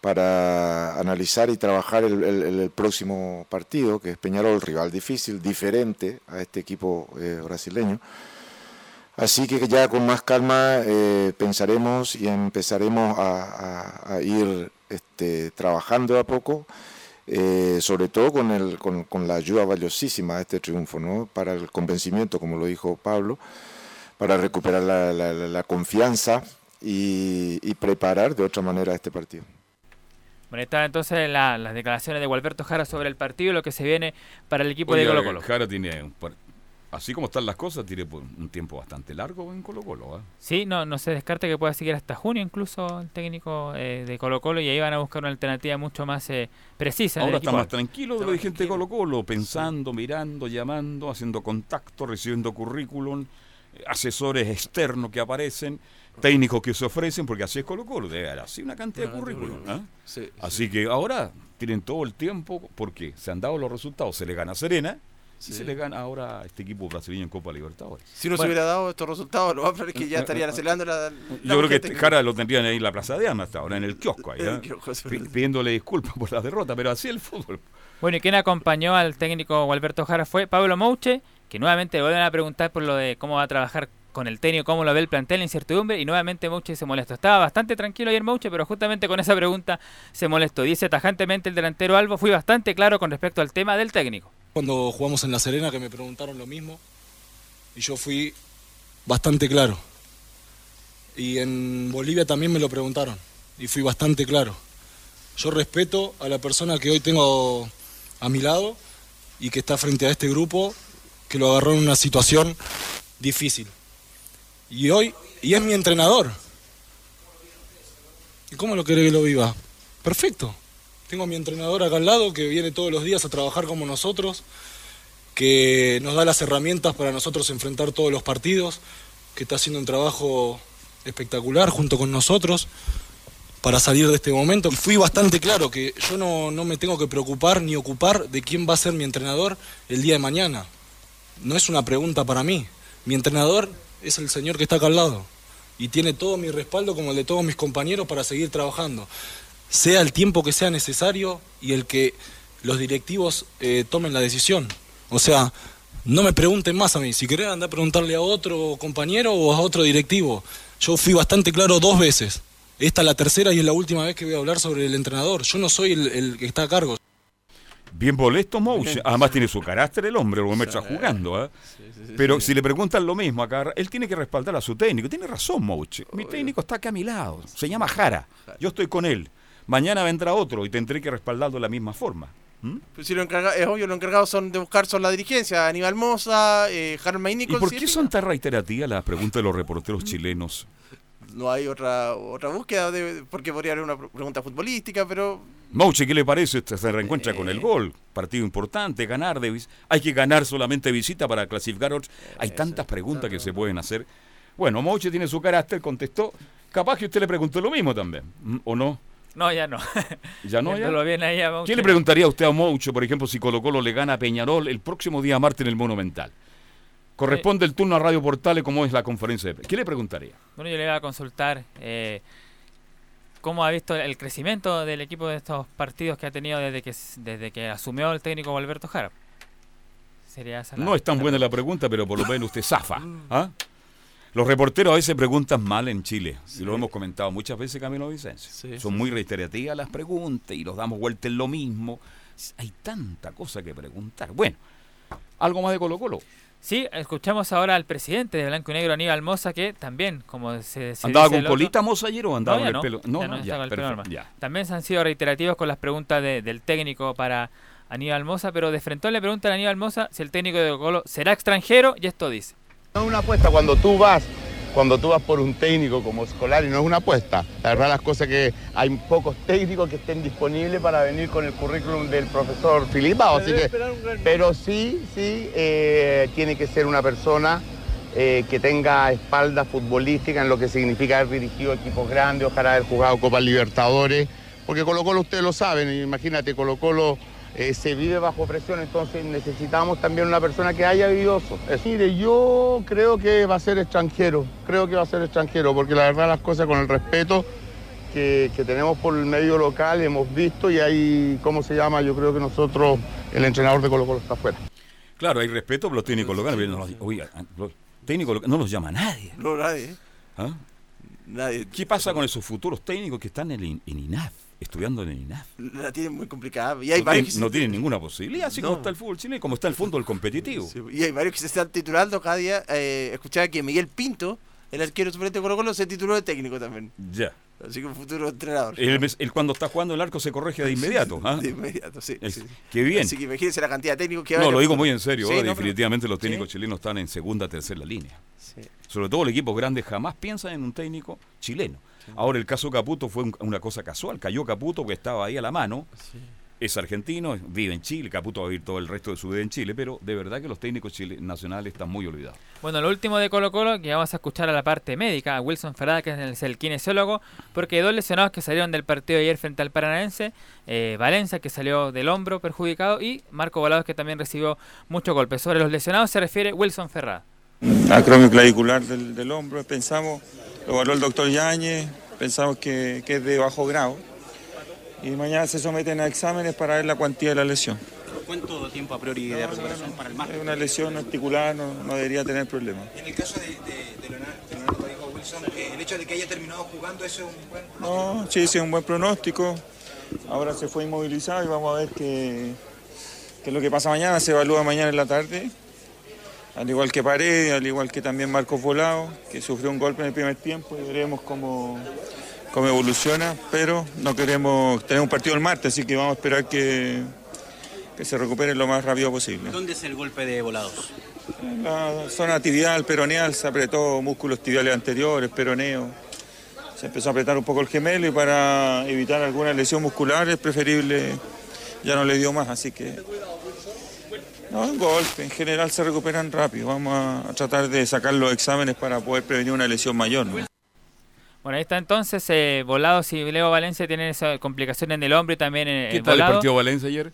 Speaker 13: para analizar y trabajar el, el- próximo partido, que es Peñarol, rival difícil, diferente a este equipo eh, brasileño. Así que ya con más calma eh, pensaremos y empezaremos a, a- ir este, trabajando a poco, eh, sobre todo con, el, con, con, la ayuda valiosísima de este triunfo, ¿no? para el convencimiento, como lo dijo Pablo, para recuperar la, la, la confianza y, y, preparar de otra manera este partido.
Speaker 8: Bueno, está entonces la, las declaraciones de Gualberto Jara sobre el partido y lo que se viene para el equipo Oye, de Colo Colo.
Speaker 7: Jara tiene un así como están las cosas, tiene un tiempo bastante largo en Colo Colo. ¿eh?
Speaker 8: Sí, no, no se descarta que pueda seguir hasta junio incluso el técnico eh, de Colo Colo y ahí van a buscar una alternativa mucho más eh, precisa.
Speaker 7: Ahora está más tranquilo de la gente de Colo Colo, pensando, mirando, llamando, haciendo contacto, recibiendo currículum, eh, asesores externos que aparecen, técnicos que se ofrecen, porque así es Colo Colo, debe haber así una cantidad de currículum. ¿eh? Sí, así sí. que ahora tienen todo el tiempo, porque se han dado los resultados, se le gana a Serena, si sí. se le gana ahora a este equipo brasileño en Copa Libertadores.
Speaker 9: Si no bueno. se hubiera dado estos resultados, lo va a ver que ya estarían acelerando la, la
Speaker 7: Yo creo que este cara lo tendrían ahí en la Plaza de Armas hasta ahora, en el kiosco ahí, *laughs* ¿eh? kiosco, pidiéndole disculpas por la derrota, pero así el fútbol.
Speaker 8: Bueno, y quien acompañó al técnico Alberto Jara fue Pablo Mouche, que nuevamente le vuelven a preguntar por lo de cómo va a trabajar con el técnico, cómo lo ve el plantel, incertidumbre, y nuevamente Mouche se molestó. Estaba bastante tranquilo ayer Mouche, pero justamente con esa pregunta se molestó. Dice tajantemente el delantero Albo, fui bastante claro con respecto al tema del técnico
Speaker 14: cuando jugamos en La Serena que me preguntaron lo mismo y yo fui bastante claro. Y en Bolivia también me lo preguntaron y fui bastante claro. Yo respeto a la persona que hoy tengo a mi lado y que está frente a este grupo que lo agarró en una situación difícil. Y hoy, y es mi entrenador. ¿Y cómo lo quiere que lo viva? Perfecto. Tengo a mi entrenador acá al lado que viene todos los días a trabajar como nosotros, que nos da las herramientas para nosotros enfrentar todos los partidos, que está haciendo un trabajo espectacular junto con nosotros para salir de este momento. Y fui bastante claro que yo no, no me tengo que preocupar ni ocupar de quién va a ser mi entrenador el día de mañana. No es una pregunta para mí. Mi entrenador es el señor que está acá al lado y tiene todo mi respaldo como el de todos mis compañeros para seguir trabajando sea el tiempo que sea necesario y el que los directivos eh, tomen la decisión. O sea, no me pregunten más a mí. Si querés andar a preguntarle a otro compañero o a otro directivo. Yo fui bastante claro dos veces. Esta es la tercera y es la última vez que voy a hablar sobre el entrenador. Yo no soy el, el que está a cargo.
Speaker 7: Bien molesto Mouche. Además tiene su carácter el hombre, el hombre está jugando. ¿eh? Sí, sí, Pero si le preguntan lo mismo acá, él tiene que respaldar a su técnico. Tiene razón Mouche. Mi técnico está acá a mi lado. Se llama Jara. Yo estoy con él mañana vendrá otro y tendré que respaldarlo de la misma forma.
Speaker 9: ¿Mm? Pues si lo encarga, es obvio, los encargados son de buscar son la dirigencia, Aníbal Mosa, eh, Harmay
Speaker 7: ¿Y por qué son tan reiterativas las preguntas de los reporteros chilenos?
Speaker 9: No hay otra otra búsqueda, de, porque podría haber una pregunta futbolística, pero...
Speaker 7: Mauche, ¿qué le parece? Se reencuentra eh... con el gol, partido importante, ganar, de hay que ganar solamente visita para clasificar. Hay tantas preguntas que se pueden hacer. Bueno, Mauche tiene su carácter, contestó. Capaz que usted le preguntó lo mismo también, ¿o no?
Speaker 8: No, ya no. *laughs*
Speaker 7: ¿Ya no? Ya?
Speaker 8: Ahí a
Speaker 7: ¿Qué le preguntaría a usted a Moucho, por ejemplo, si Colo Colo le gana a Peñarol el próximo día martes en el Monumental? Corresponde el turno a Radio Portales, como es la conferencia de ¿Qué le preguntaría?
Speaker 8: Bueno, yo le voy a consultar eh, cómo ha visto el crecimiento del equipo de estos partidos que ha tenido desde que desde que asumió el técnico Alberto Jara.
Speaker 7: Sería esa la, no es tan buena la pregunta, pero por lo menos usted zafa. *laughs* ¿ah? Los reporteros a veces preguntan mal en Chile, sí. y lo hemos comentado muchas veces, Camilo Vicencio. Sí, Son sí. muy reiterativas las preguntas y los damos vuelta en lo mismo. Hay tanta cosa que preguntar. Bueno, algo más de Colo Colo.
Speaker 8: Sí, escuchamos ahora al presidente de Blanco y Negro, Aníbal Moza, que también, como se, se
Speaker 7: ¿Andaba con colita Moza ayer o andaba no, con el pelo?
Speaker 8: No, ya no, ya, ya, perfecto, ya, También se han sido reiterativos con las preguntas de, del técnico para Aníbal Moza, pero de frente le preguntan a Aníbal Moza si el técnico de Colo Colo será extranjero y esto dice.
Speaker 15: No es una apuesta cuando tú vas, cuando tú vas por un técnico como Scolari, no es una apuesta. La verdad las cosas que hay pocos técnicos que estén disponibles para venir con el currículum del profesor Filipao, así que, pero sí, sí, eh, tiene que ser una persona eh, que tenga espalda futbolística en lo que significa haber dirigido equipos grandes, ojalá haber jugado Copa Libertadores, porque Colo Colo ustedes lo saben, imagínate, Colo Colo eh, se vive bajo presión, entonces necesitamos también una persona que haya vivido eso. Es, mire, yo creo que va a ser extranjero, creo que va a ser extranjero, porque la verdad las cosas con el respeto que, que tenemos por el medio local hemos visto y hay, ¿cómo se llama? Yo creo que nosotros, el entrenador de Colo Colo está afuera.
Speaker 7: Claro, hay respeto por los técnicos locales, no, oiga, los técnicos no los llama nadie.
Speaker 9: No, nadie.
Speaker 7: ¿Ah?
Speaker 9: Nadie.
Speaker 7: ¿Qué pasa con esos futuros técnicos que están en, en INAF? Estudiando en el INAF.
Speaker 9: La tienen muy complicada. Y hay
Speaker 7: no,
Speaker 9: varios
Speaker 7: tienen,
Speaker 9: se-
Speaker 7: no tienen ninguna posibilidad, así como está el fútbol chileno, como está el del competitivo.
Speaker 9: Sí, y hay varios que se están titulando cada día. Eh, escuchaba que Miguel Pinto, el arquero suplente de Colo Colo, se tituló de técnico también.
Speaker 7: Ya.
Speaker 9: Así que un futuro entrenador.
Speaker 7: Él cuando está jugando el arco se corrige de *laughs* inmediato. ¿ah?
Speaker 9: De inmediato, sí.
Speaker 7: Qué bien.
Speaker 9: Así que imagínense la cantidad de técnicos que a
Speaker 7: No, lo digo muy en serio.
Speaker 9: Sí, pero-
Speaker 7: definitivamente los técnicos chilenos están en segunda, tercera línea. Sobre todo el equipo grande jamás piensa en un técnico chileno. Ahora el caso Caputo fue un- una cosa casual. Cayó Caputo que estaba ahí a la mano. Es argentino, vive en Chile. Caputo va a vivir todo el resto de su vida en Chile. Pero de verdad que los técnicos chile- nacionales están muy olvidados.
Speaker 8: Bueno, lo último de Colo Colo, que vamos a escuchar a la parte médica, a Wilson Ferrada, que es el kinesiólogo, porque hay dos lesionados que salieron del partido de ayer frente al Paranaense, eh, Valencia, que salió del hombro perjudicado, y Marco Volados, que también recibió muchos golpes. Sobre los lesionados se refiere Wilson Ferrada.
Speaker 16: acromio clavicular del, del hombro, pensamos, lo evaluó el doctor Yáñez, pensamos que, que es de bajo grado. Y mañana se someten a exámenes para ver la cuantía de la lesión.
Speaker 12: ¿Cuánto tiempo a priori de recuperación para el martes?
Speaker 16: Es una lesión articular, no, no debería tener problemas.
Speaker 17: En el caso de, de, de Leonardo, de Leonardo dijo Wilson, eh, el hecho de que haya terminado jugando, eso es un buen
Speaker 16: No, sí, sí, es un buen pronóstico. Ahora se fue inmovilizado y vamos a ver qué, qué es lo que pasa mañana. Se evalúa mañana en la tarde. Al igual que Paredes, al igual que también Marcos Volado, que sufrió un golpe en el primer tiempo y veremos cómo, cómo evoluciona. Pero no queremos tener un partido el martes, así que vamos a esperar que, que se recupere lo más rápido posible.
Speaker 12: ¿Dónde es el golpe de volados?
Speaker 16: En la zona tibial, peroneal, se apretó músculos tibiales anteriores, peroneo. Se empezó a apretar un poco el gemelo y para evitar alguna lesión muscular es preferible, ya no le dio más, así que... No, un golpe, en general se recuperan rápido. Vamos a, tratar de sacar los exámenes para poder prevenir una lesión mayor. ¿no?
Speaker 8: Bueno, ahí está entonces, eh, Volados y Leo Valencia tienen esa complicación en el hombro y también en
Speaker 7: ¿Qué
Speaker 8: el
Speaker 7: tal el partido Valencia ayer?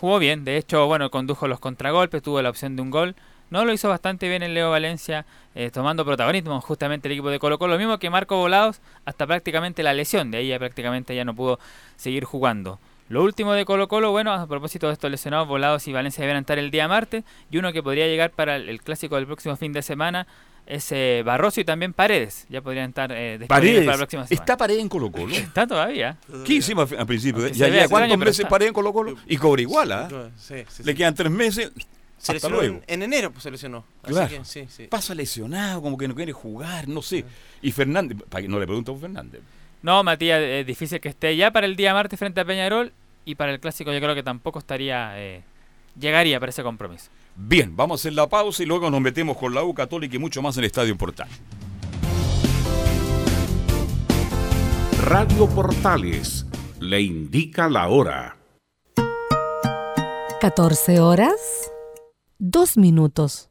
Speaker 8: Jugó bien, de hecho, bueno, condujo los contragolpes, tuvo la opción de un gol. No lo hizo bastante bien el Leo Valencia, eh, tomando protagonismo justamente el equipo de Colo Colo. Lo mismo que Marco Volados, hasta prácticamente la lesión. De ahí ya prácticamente ya no pudo seguir jugando. Lo último de Colo Colo, bueno, a propósito de estos lesionados, Volados y Valencia deben estar el día martes. Y uno que podría llegar para el, el clásico del próximo fin de semana es eh, Barroso y también Paredes. Ya podrían estar eh,
Speaker 7: Paredes.
Speaker 8: para la próxima semana.
Speaker 7: ¿Está Paredes en Colo Colo?
Speaker 8: Está todavía.
Speaker 7: ¿Qué hicimos al principio? Ya lleva cuántos meses
Speaker 8: está.
Speaker 7: Paredes en Colo Colo y cobra igual, ¿ah?
Speaker 9: Sí, sí,
Speaker 7: Le quedan tres meses.
Speaker 9: Se
Speaker 7: Hasta
Speaker 9: lesionó
Speaker 7: luego.
Speaker 9: en, en enero, pues se lesionó. Así
Speaker 7: Claro.
Speaker 9: que, sí, sí.
Speaker 7: Pasa lesionado, como que no quiere jugar, no sé. Y Fernández, no le pregunto a Fernández.
Speaker 8: No, Matías, es difícil que esté ya para el día martes frente a Peñarol y para el clásico yo creo que tampoco estaría, eh, llegaría para ese compromiso.
Speaker 7: Bien, vamos a hacer la pausa y luego nos metemos con la U Católica y mucho más en el Estadio Portal.
Speaker 18: Radio Portales le indica la hora.
Speaker 5: 14 horas, 2 minutos.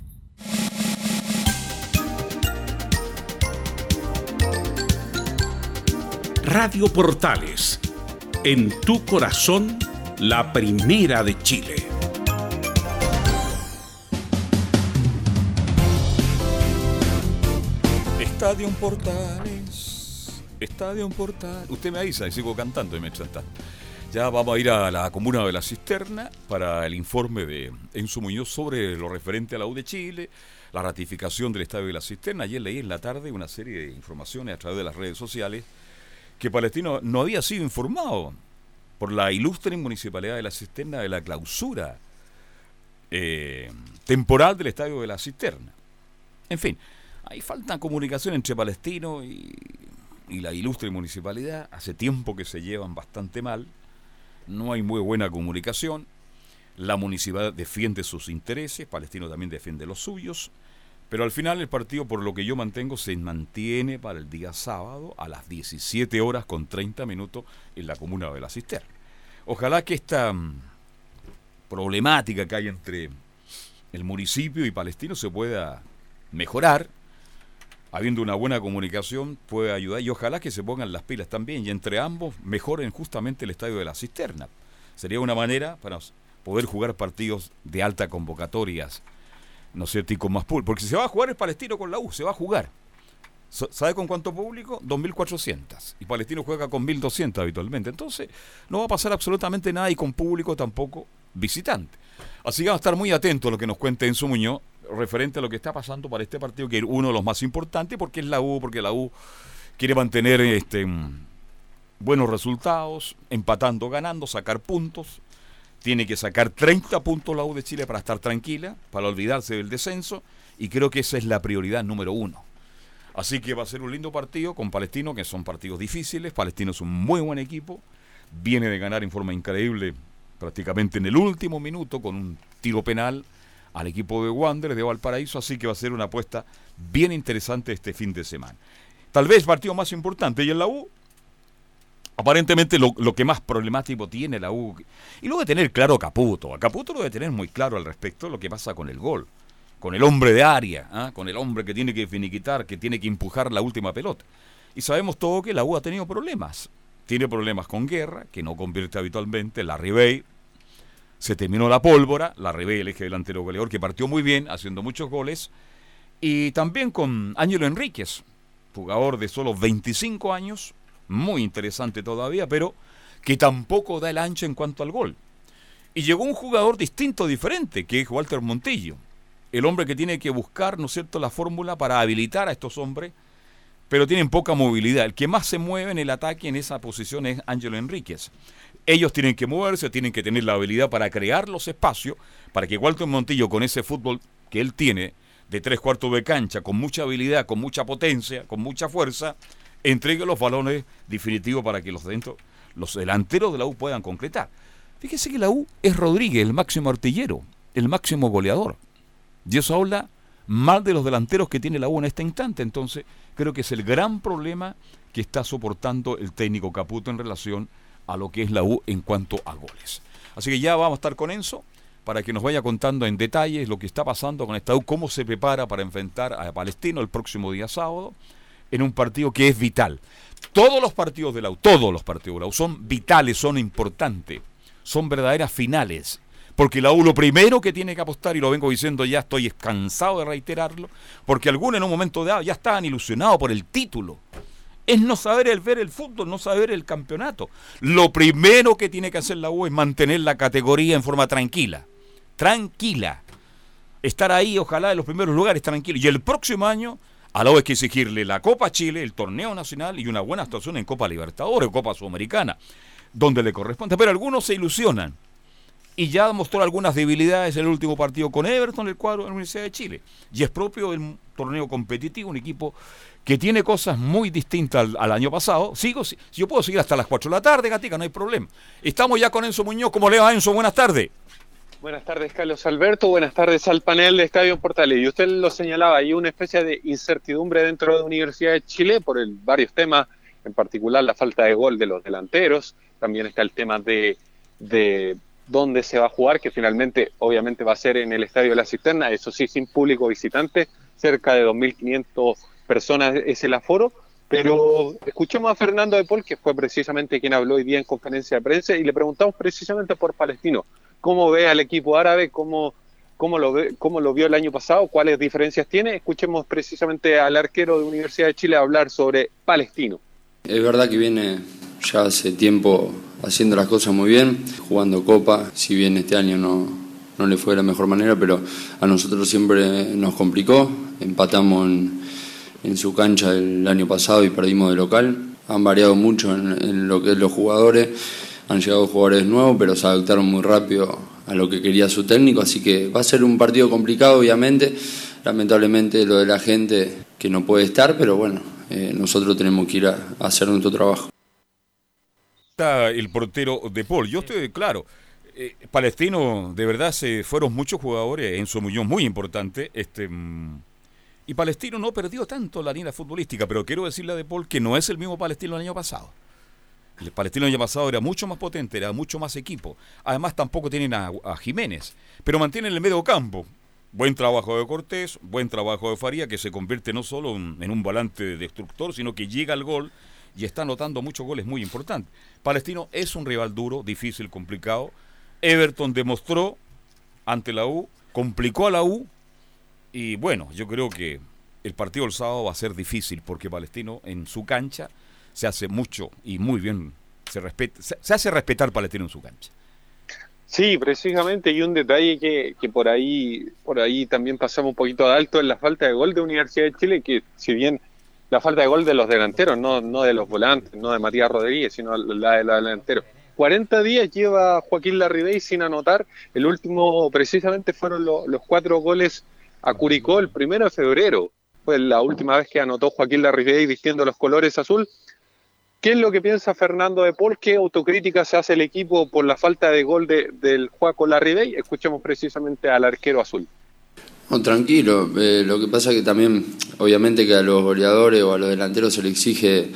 Speaker 18: Radio Portales, en tu corazón, la primera de Chile.
Speaker 7: Estadio Portales, Estadio Portales. Usted me avisa y sigo cantando y me chanta. Ya vamos a ir a la comuna de La Cisterna para el informe de Enzo Muñoz sobre lo referente a la U de Chile, la ratificación del Estadio de La Cisterna. Ayer leí en la tarde una serie de informaciones a través de las redes sociales que Palestino no había sido informado por la ilustre municipalidad de La Cisterna de la clausura eh, temporal del Estadio de La Cisterna. En fin, hay falta comunicación entre Palestino y la ilustre municipalidad. Hace tiempo que se llevan bastante mal no hay muy buena comunicación, la municipalidad defiende sus intereses, Palestino también defiende los suyos, pero al final el partido, por lo que yo mantengo, se mantiene para el día sábado a las 17 horas con 30 minutos en la comuna de La Cisterna. Ojalá que esta mm, problemática que hay entre el municipio y Palestino se pueda mejorar, habiendo una buena comunicación, puede ayudar y ojalá que se pongan las pilas también y entre ambos mejoren justamente el estadio de la cisterna. Sería una manera para poder jugar partidos de alta convocatorias, ¿no es cierto? Y con más pool, porque si se va a jugar el Palestino con la U, se va a jugar. ¿Sabe con cuánto público? 2.400. Y Palestino juega con 1.200 habitualmente. Entonces, no va a pasar absolutamente nada y con público tampoco visitante. Así que vamos a estar muy atentos a lo que nos cuente Enzo Muñoz referente a lo que está pasando para este partido, que es uno de los más importantes, porque es la U, porque la U quiere mantener este, buenos resultados, empatando, ganando, sacar puntos. Tiene que sacar 30 puntos la U de Chile para estar tranquila, para olvidarse del descenso, y creo que esa es la prioridad número uno. Así que va a ser un lindo partido con Palestino, que son partidos difíciles. Palestino es un muy buen equipo, viene de ganar en forma increíble prácticamente en el último minuto con un tiro penal al equipo de Wander de Valparaíso, así que va a ser una apuesta bien interesante este fin de semana. Tal vez partido más importante, y en la U, aparentemente lo, que más problemático tiene la U, y lo debe tener claro Caputo, a Caputo lo debe tener muy claro al respecto de lo que pasa con el gol, con el hombre de área, ¿ah? con el hombre que tiene que finiquitar, que tiene que empujar la última pelota. Y sabemos todo que la U ha tenido problemas. Tiene problemas con Guerra, que no convierte habitualmente, la Ribey, se terminó la pólvora, la Ribey, el eje delantero goleador, que partió muy bien, haciendo muchos goles, y también con Ángelo Enríquez, jugador de solo 25 años, muy interesante todavía, pero que tampoco da el ancho en cuanto al gol. Y llegó un jugador distinto, diferente, que es Walter Montillo, el hombre que tiene que buscar, ¿no es cierto?, la fórmula para habilitar a estos hombres, pero tienen poca movilidad. El que más se mueve en el ataque en esa posición es Ángelo Enríquez. Ellos tienen que moverse, tienen que tener la habilidad para crear los espacios para que Walter Montillo, con ese fútbol que él tiene, de tres cuartos de cancha, con mucha habilidad, con mucha potencia, con mucha fuerza, entregue los balones definitivos para que los, dentro, los delanteros de la U puedan concretar. Fíjese que la U es Rodríguez, el máximo artillero, el máximo goleador. Y eso habla mal de los delanteros que tiene la U en este instante. Entonces, creo que es el gran problema que está soportando el técnico Caputo en relación a lo que es la U en cuanto a goles. Así que ya vamos a estar con Enzo para que nos vaya contando en detalles lo que está pasando con esta U, cómo se prepara para enfrentar a Palestino el próximo día sábado en un partido que es vital. Todos los partidos de la U, todos los partidos de la U son vitales, son importantes, son verdaderas finales. Porque la U lo primero que tiene que apostar, y lo vengo diciendo ya, estoy cansado de reiterarlo, porque algunos en un momento dado ya estaban ilusionados por el título es no saber el ver el fútbol, no saber el campeonato. Lo primero que tiene que hacer la U es mantener la categoría en forma tranquila. Tranquila. Estar ahí, ojalá, en los primeros lugares, tranquilo. Y el próximo año, a la hay que exigirle la Copa Chile, el torneo nacional y una buena actuación en Copa Libertadores, Copa Sudamericana, donde le corresponde. Pero algunos se ilusionan. Y ya mostró algunas debilidades el último partido con Everton, el cuadro de la Universidad de Chile. Y es propio del torneo competitivo, un equipo que tiene cosas muy distintas al, año pasado. Sigo, si, yo puedo seguir hasta las 4 de la tarde, Gatica, no hay problema. Estamos ya con Enzo Muñoz. ¿Cómo le va, Enzo? Buenas tardes.
Speaker 19: Buenas tardes, Carlos Alberto. Buenas tardes al panel de Estadio Portales. Y usted lo señalaba, hay una especie de incertidumbre dentro de la Universidad de Chile por varios temas, en particular la falta de gol de los delanteros. También está el tema de, de dónde se va a jugar, que finalmente obviamente va a ser en el Estadio de la Cisterna, eso sí, sin público visitante, cerca de 2.500 personas es el aforo, Pero escuchemos a Fernando de Paul, que fue precisamente quien habló hoy día en conferencia de prensa, y le preguntamos precisamente por Palestino. ¿Cómo ve al equipo árabe? ¿Cómo, cómo, lo, ve, cómo lo vio el año pasado? ¿Cuáles diferencias tiene? Escuchemos precisamente al arquero de Universidad de Chile hablar sobre Palestino.
Speaker 14: Es verdad que viene ya hace tiempo haciendo las cosas muy bien, jugando Copa, si bien este año no, no le fue de la mejor manera, pero a nosotros siempre nos complicó, empatamos en, en su cancha el año pasado y perdimos de local. Han variado mucho en, lo que es los jugadores, han llegado jugadores nuevos, pero se adaptaron muy rápido a lo que quería su técnico, así que va a ser un partido complicado, obviamente. Lamentablemente lo de la gente que no puede estar, pero bueno, eh, nosotros tenemos que ir a, hacer nuestro trabajo.
Speaker 7: Está el portero de Paul. Yo estoy claro. Eh, Palestino, de verdad, se fueron muchos jugadores en su Muñoz muy importante. Este, mm, y Palestino no perdió tanto la línea futbolística, pero quiero decirle a De Paul que no es el mismo Palestino del año pasado. El Palestino del año pasado era mucho más potente, era mucho más equipo. Además, tampoco tienen a, a Jiménez, pero mantienen el medio campo. Buen trabajo de Cortés, buen trabajo de Faría, que se convierte no solo en, en un volante destructor, sino que llega al gol y está anotando muchos goles muy importantes. Palestino es un rival duro, difícil, complicado. Everton demostró ante la U, complicó a la U y bueno, yo creo que el partido del sábado va a ser difícil porque Palestino en su cancha se hace mucho y muy bien, se, respeta, se, hace respetar Palestino en su cancha.
Speaker 19: Sí, precisamente, y un detalle que, que, por ahí por ahí también pasamos un poquito de alto en la falta de gol de Universidad de Chile, que si bien la falta de gol de los delanteros, no, no de los volantes, no de Matías Rodríguez, sino la de los delanteros. 40 días lleva Joaquín Larribey sin anotar, el último precisamente fueron lo, los cuatro goles a Curicó el primero de febrero, fue la última vez que anotó Joaquín Larribey vistiendo los colores azul, ¿Qué es lo que piensa Fernando de Paul? ¿Qué autocrítica se hace el equipo por la falta de gol de, del Juaco Larribey? Escuchemos precisamente al arquero azul.
Speaker 14: Tranquilo, eh, lo que pasa es que también, obviamente que a los goleadores o a los delanteros se le exige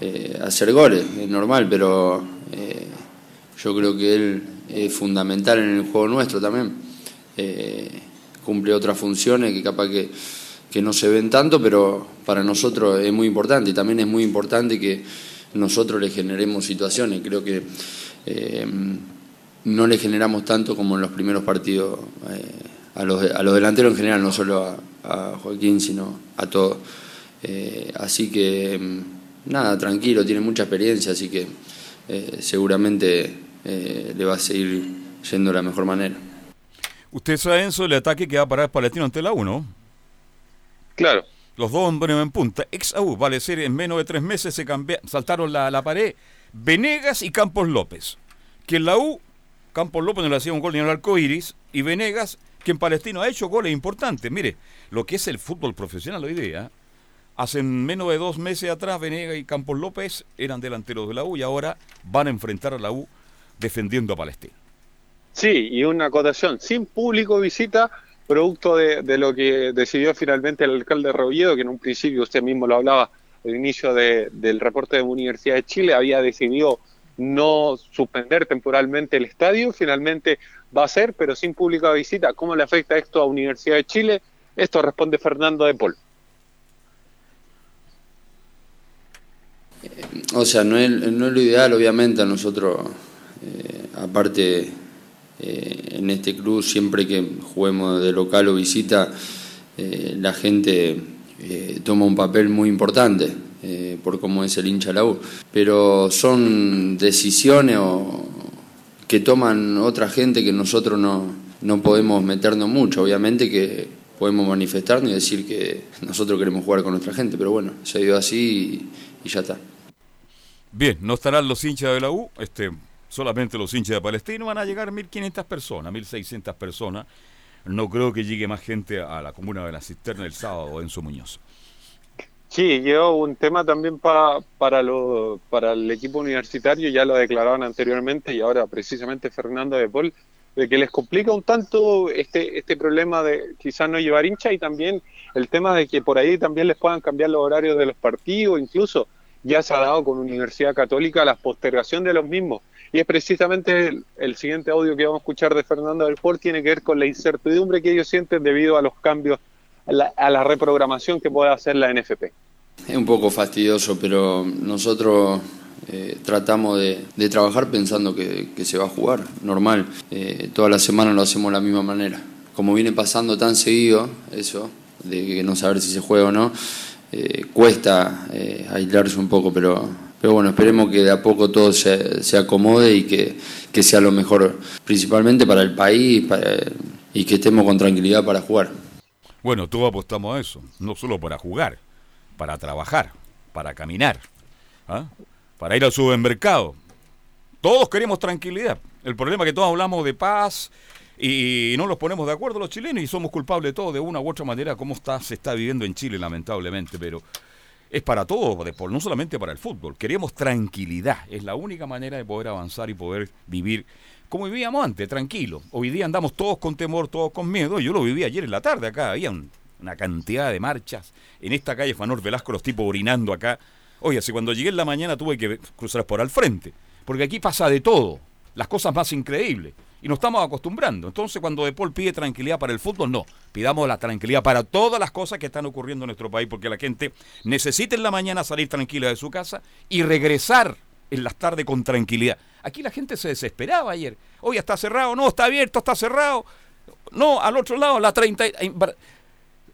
Speaker 14: eh, hacer goles, es normal, pero eh, yo creo que él es fundamental en el juego nuestro también. cumple otras funciones que capaz que, que no se ven tanto, pero para nosotros es muy importante y también es muy importante que nosotros le generemos situaciones. Creo que eh, no le generamos tanto como en los primeros partidos eh, a, los, a los delanteros en general, no solo a, a Joaquín, sino a todos. Eh, así que, nada, tranquilo, tiene mucha experiencia, así que eh, seguramente eh, le va a seguir yendo de la mejor manera.
Speaker 7: Usted sabe, Enzo, el ataque que va a parar Palestino ante la 1.
Speaker 19: Claro.
Speaker 7: Los dos hombres en punta. Ex AU, vale ser, en menos de tres meses se cambia, saltaron la, la pared Venegas y Campos López. Que en la U, Campos López no le hacía un gol ni al arco iris, y Venegas, que en Palestino ha hecho goles importantes. Mire, lo que es el fútbol profesional hoy día, hace menos de dos meses atrás, Venegas y Campos López eran delanteros de la U y ahora van a enfrentar a la U defendiendo a Palestino.
Speaker 19: Sí, y una acotación, sin público visita, producto de, lo que decidió finalmente el alcalde Robledo, que en un principio usted mismo lo hablaba al inicio de, del reporte de Universidad de Chile, había decidido no suspender temporalmente el estadio, finalmente va a ser, pero sin pública visita. ¿Cómo le afecta esto a Universidad de Chile? Esto responde Fernando de Paul.
Speaker 14: O sea, no es, no es lo ideal, obviamente, a nosotros, eh, aparte eh, en este club siempre que juguemos de local o visita, eh, la gente eh, toma un papel muy importante por cómo es el hincha la U. Pero son decisiones o, que toman otra gente que nosotros no, no podemos meternos mucho. Obviamente que podemos manifestarnos y decir que nosotros queremos jugar con nuestra gente, pero bueno, se dio así y, y ya está.
Speaker 7: Bien, no estarán los hinchas de la U, este, solamente los hinchas de Palestino, van a llegar 1.500 personas, 1.600 personas. No creo que llegue más gente a la comuna de la Cisterna el sábado en su Muñoz.
Speaker 19: Sí, llevo un tema también pa, para, lo, para el equipo universitario, ya lo declaraban anteriormente y ahora precisamente Fernando de Paul, de que les complica un tanto este, este problema de quizás no llevar hincha y también el tema de que por ahí también les puedan cambiar los horarios de los partidos, incluso ya se ha dado con Universidad Católica la postergación de los mismos. Y es precisamente el, siguiente audio que vamos a escuchar de Fernando del Port, tiene que ver con la incertidumbre que ellos sienten debido a los cambios, a la, reprogramación que puede hacer la NFP.
Speaker 14: Es un poco fastidioso, pero nosotros eh, tratamos de, trabajar pensando que, que, se va a jugar, normal. Eh, toda la semana lo hacemos de la misma manera. Como viene pasando tan seguido, eso, de no saber si se juega o no, eh, cuesta eh, aislarse un poco, pero, pero bueno, esperemos que de a poco todo se, se acomode y que, que, sea lo mejor, principalmente para el país y que estemos con tranquilidad para jugar.
Speaker 7: Bueno, todos apostamos a eso, no solo para jugar, para trabajar, para caminar, ¿ah? para ir al supermercado. Todos queremos tranquilidad. El problema es que todos hablamos de paz, y no nos ponemos de acuerdo los chilenos y somos culpables de todo de una u otra manera como está, se está viviendo en Chile lamentablemente, pero es para todo, no solamente para el fútbol. Queremos tranquilidad, es la única manera de poder avanzar y poder vivir como vivíamos antes, tranquilo. Hoy día andamos todos con temor, todos con miedo. Yo lo viví ayer en la tarde acá, había una cantidad de marchas. En esta calle Fanor Velasco los tipos orinando acá. Oye, si cuando llegué en la mañana tuve que cruzar por al frente, porque aquí pasa de todo, las cosas más increíbles y nos estamos acostumbrando. Entonces, cuando De Paul pide tranquilidad para el fútbol, no. Pidamos la tranquilidad para todas las cosas que están ocurriendo en nuestro país, porque la gente necesita en la mañana salir tranquila de su casa y regresar en las tardes con tranquilidad. Aquí la gente se desesperaba ayer. Hoy está cerrado, no, está abierto, está cerrado. No, al otro lado, la 30.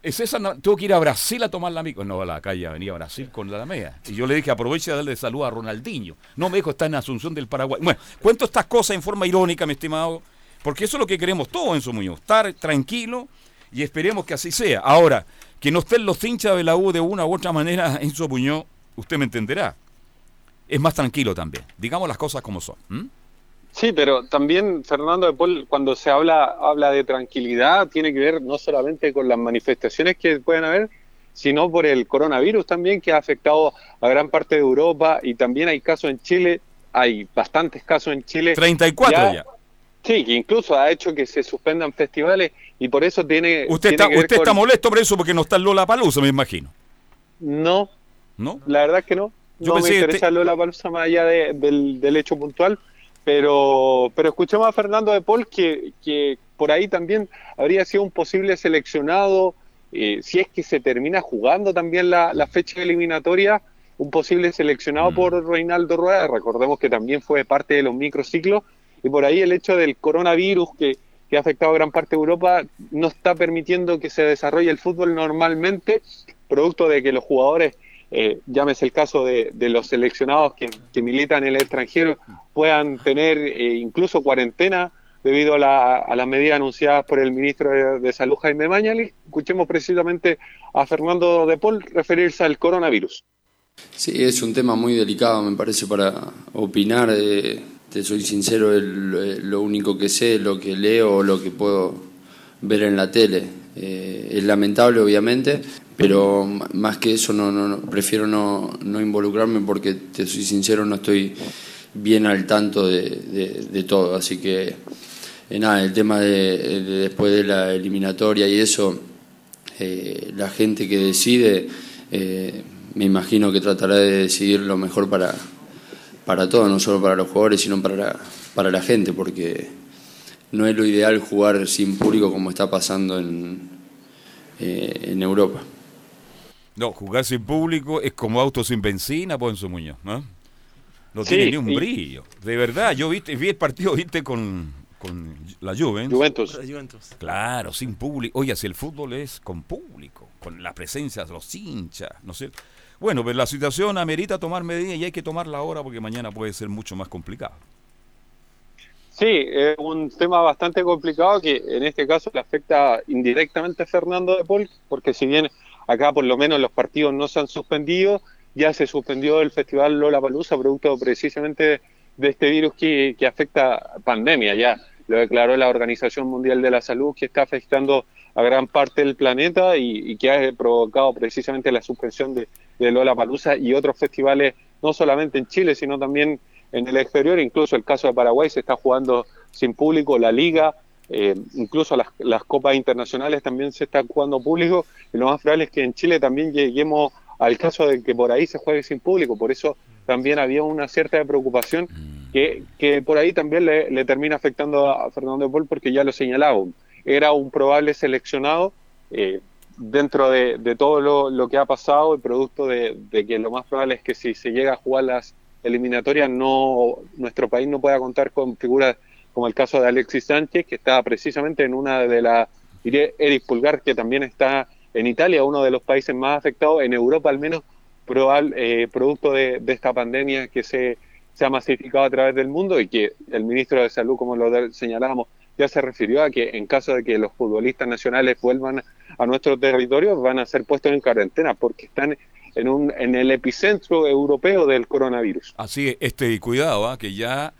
Speaker 7: Es esa, no, tengo que ir a Brasil a tomar la mico. No, a la calle venía a Brasil con la media. Y yo le dije, aproveche de darle salud a Ronaldinho. No me dijo, está en Asunción del Paraguay. Bueno, cuento estas cosas en forma irónica, mi estimado, porque eso es lo que queremos todos en su Muñoz. Estar tranquilo y esperemos que así sea. Ahora, que no estén los hinchas de la U de una u otra manera *laughs* en su Muñoz, usted me entenderá. Es más tranquilo también. Digamos las cosas como son.
Speaker 19: Sí, pero también Fernando de Paul, cuando se habla, habla de tranquilidad, tiene que ver no solamente con las manifestaciones que pueden haber, sino por el coronavirus también que ha afectado a gran parte de Europa y también hay casos en Chile, hay bastantes casos en Chile.
Speaker 7: 34 ya.
Speaker 19: Sí, que incluso ha hecho que se suspendan festivales y por eso tiene...
Speaker 7: Usted, está, usted está molesto por eso porque no está Lola Palusa, me imagino.
Speaker 19: No. ¿No? La verdad es que no. Yo no me interesa este... Lola Palusa más allá de, del, del hecho puntual pero, pero escuchamos a Fernando de Paul que, que por ahí también habría sido un posible seleccionado, eh, si es que se termina jugando también la, la fecha eliminatoria, un posible seleccionado por Reinaldo Rueda, recordemos que también fue parte de los microciclos, y por ahí el hecho del coronavirus que, que ha afectado a gran parte de Europa no está permitiendo que se desarrolle el fútbol normalmente, producto de que los jugadores eh, llámese el caso de, de los seleccionados que, militan en el extranjero, puedan tener eh, incluso cuarentena debido a, la, a, las medidas anunciadas por el ministro de, Salud, Jaime Mañali. Escuchemos precisamente a Fernando de Paul referirse al coronavirus.
Speaker 14: Sí, es un tema muy delicado, me parece, para opinar. Eh, te soy sincero, el, lo único que sé, lo que leo, lo que puedo ver en la tele. Eh, es lamentable, obviamente, pero más que eso no, no, no prefiero no, no, involucrarme porque te soy sincero no estoy bien al tanto de, de, todo. Así que eh, nada el tema de, de, después de la eliminatoria y eso eh, la gente que decide eh, me imagino que tratará de decidir lo mejor para para todos no solo para los jugadores sino para la, para la gente porque no es lo ideal jugar sin público como está pasando en, eh, en Europa
Speaker 7: no, jugar sin público es como auto sin benzina, su Muñoz, ¿no? No sí, tiene ni un brillo. De verdad, yo vi, vi el partido, viste, con, con la Juventus.
Speaker 19: Juventus.
Speaker 9: Juventus.
Speaker 7: Claro, sin público. Oye, si el fútbol es con público, con la presencia de los hinchas, no sé. Bueno, pero la situación amerita tomar medidas y hay que tomarla ahora porque mañana puede ser mucho más complicado.
Speaker 19: Sí, es un tema bastante complicado que en este caso le afecta indirectamente a Fernando de Paul, porque si bien Acá por lo menos los partidos no se han suspendido, ya se suspendió el festival Lola Palusa, producto precisamente de este virus que, que afecta pandemia, ya lo declaró la Organización Mundial de la Salud, que está afectando a gran parte del planeta y, que ha provocado precisamente la suspensión de, de Lola Palusa y otros festivales, no solamente en Chile, sino también en el exterior. Incluso el caso de Paraguay se está jugando sin público, la Liga eh, incluso las, las, copas internacionales también se está jugando público. Y lo más probable es que en Chile también lleguemos al caso de que por ahí se juegue sin público, por eso también había una cierta preocupación que, que por ahí también le, le, termina afectando a Fernando Paul porque ya lo señalaba, era un probable seleccionado, eh, dentro de, de todo lo, lo que ha pasado, el producto de, de que lo más probable es que si se llega a jugar las eliminatorias, no nuestro país no pueda contar con figuras como el caso de Alexis Sánchez, que está precisamente en una de las, diré, Eric Pulgar, que también está en Italia, uno de los países más afectados, en Europa al menos, probable, eh, producto de, esta pandemia que se, se ha masificado a través del mundo y que el ministro de Salud, como lo señalábamos, ya se refirió a que en caso de que los futbolistas nacionales vuelvan a nuestro territorio, van a ser puestos en cuarentena porque están en, un, en el epicentro europeo del coronavirus.
Speaker 7: Así es, este cuidado, ¿ah? que ya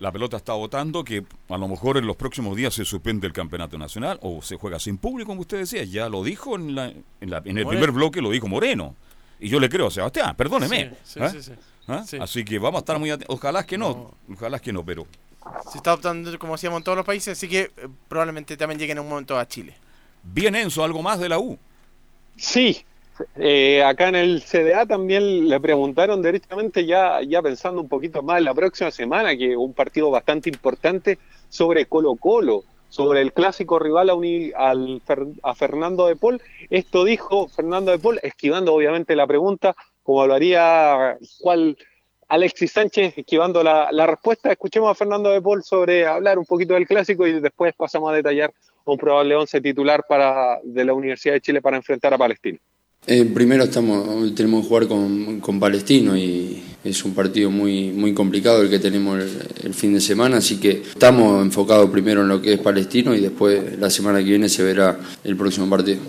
Speaker 7: la pelota está votando, que a lo mejor en los próximos días se suspende el campeonato nacional o se juega sin público, como usted decía, ya lo dijo en, la, en, la, en el
Speaker 9: Moreno.
Speaker 7: primer bloque, lo dijo Moreno. Y yo le creo a Sebastián, perdóneme.
Speaker 9: Sí, sí, sí, sí.
Speaker 7: ¿Ah?
Speaker 9: Sí.
Speaker 7: Así que vamos a estar muy atentos. Ojalá que no, ojalá que no, pero
Speaker 9: Se está adoptando, como decíamos, en todos los países, así que eh, probablemente también lleguen en un momento a Chile.
Speaker 7: bien Enzo, algo más de la U.
Speaker 19: Sí, eh, acá en el CDA también le preguntaron directamente, ya, ya pensando un poquito más la próxima semana, que un partido bastante importante sobre Colo Colo, sobre el clásico rival a, Uni- al a Fernando de Paul. Esto dijo Fernando de Paul, esquivando obviamente la pregunta, como lo haría cuál Alexis Sánchez, esquivando la, la respuesta. Escuchemos a Fernando de Paul sobre hablar un poquito del clásico y después pasamos a detallar un probable once titular para, de la Universidad de Chile para enfrentar a Palestina.
Speaker 14: Eh, primero estamos, tenemos que jugar con, con Palestino y es un partido muy, muy complicado el que tenemos el, el fin de semana, así que estamos enfocados primero en lo que es Palestino y después la semana que viene se verá el próximo partido.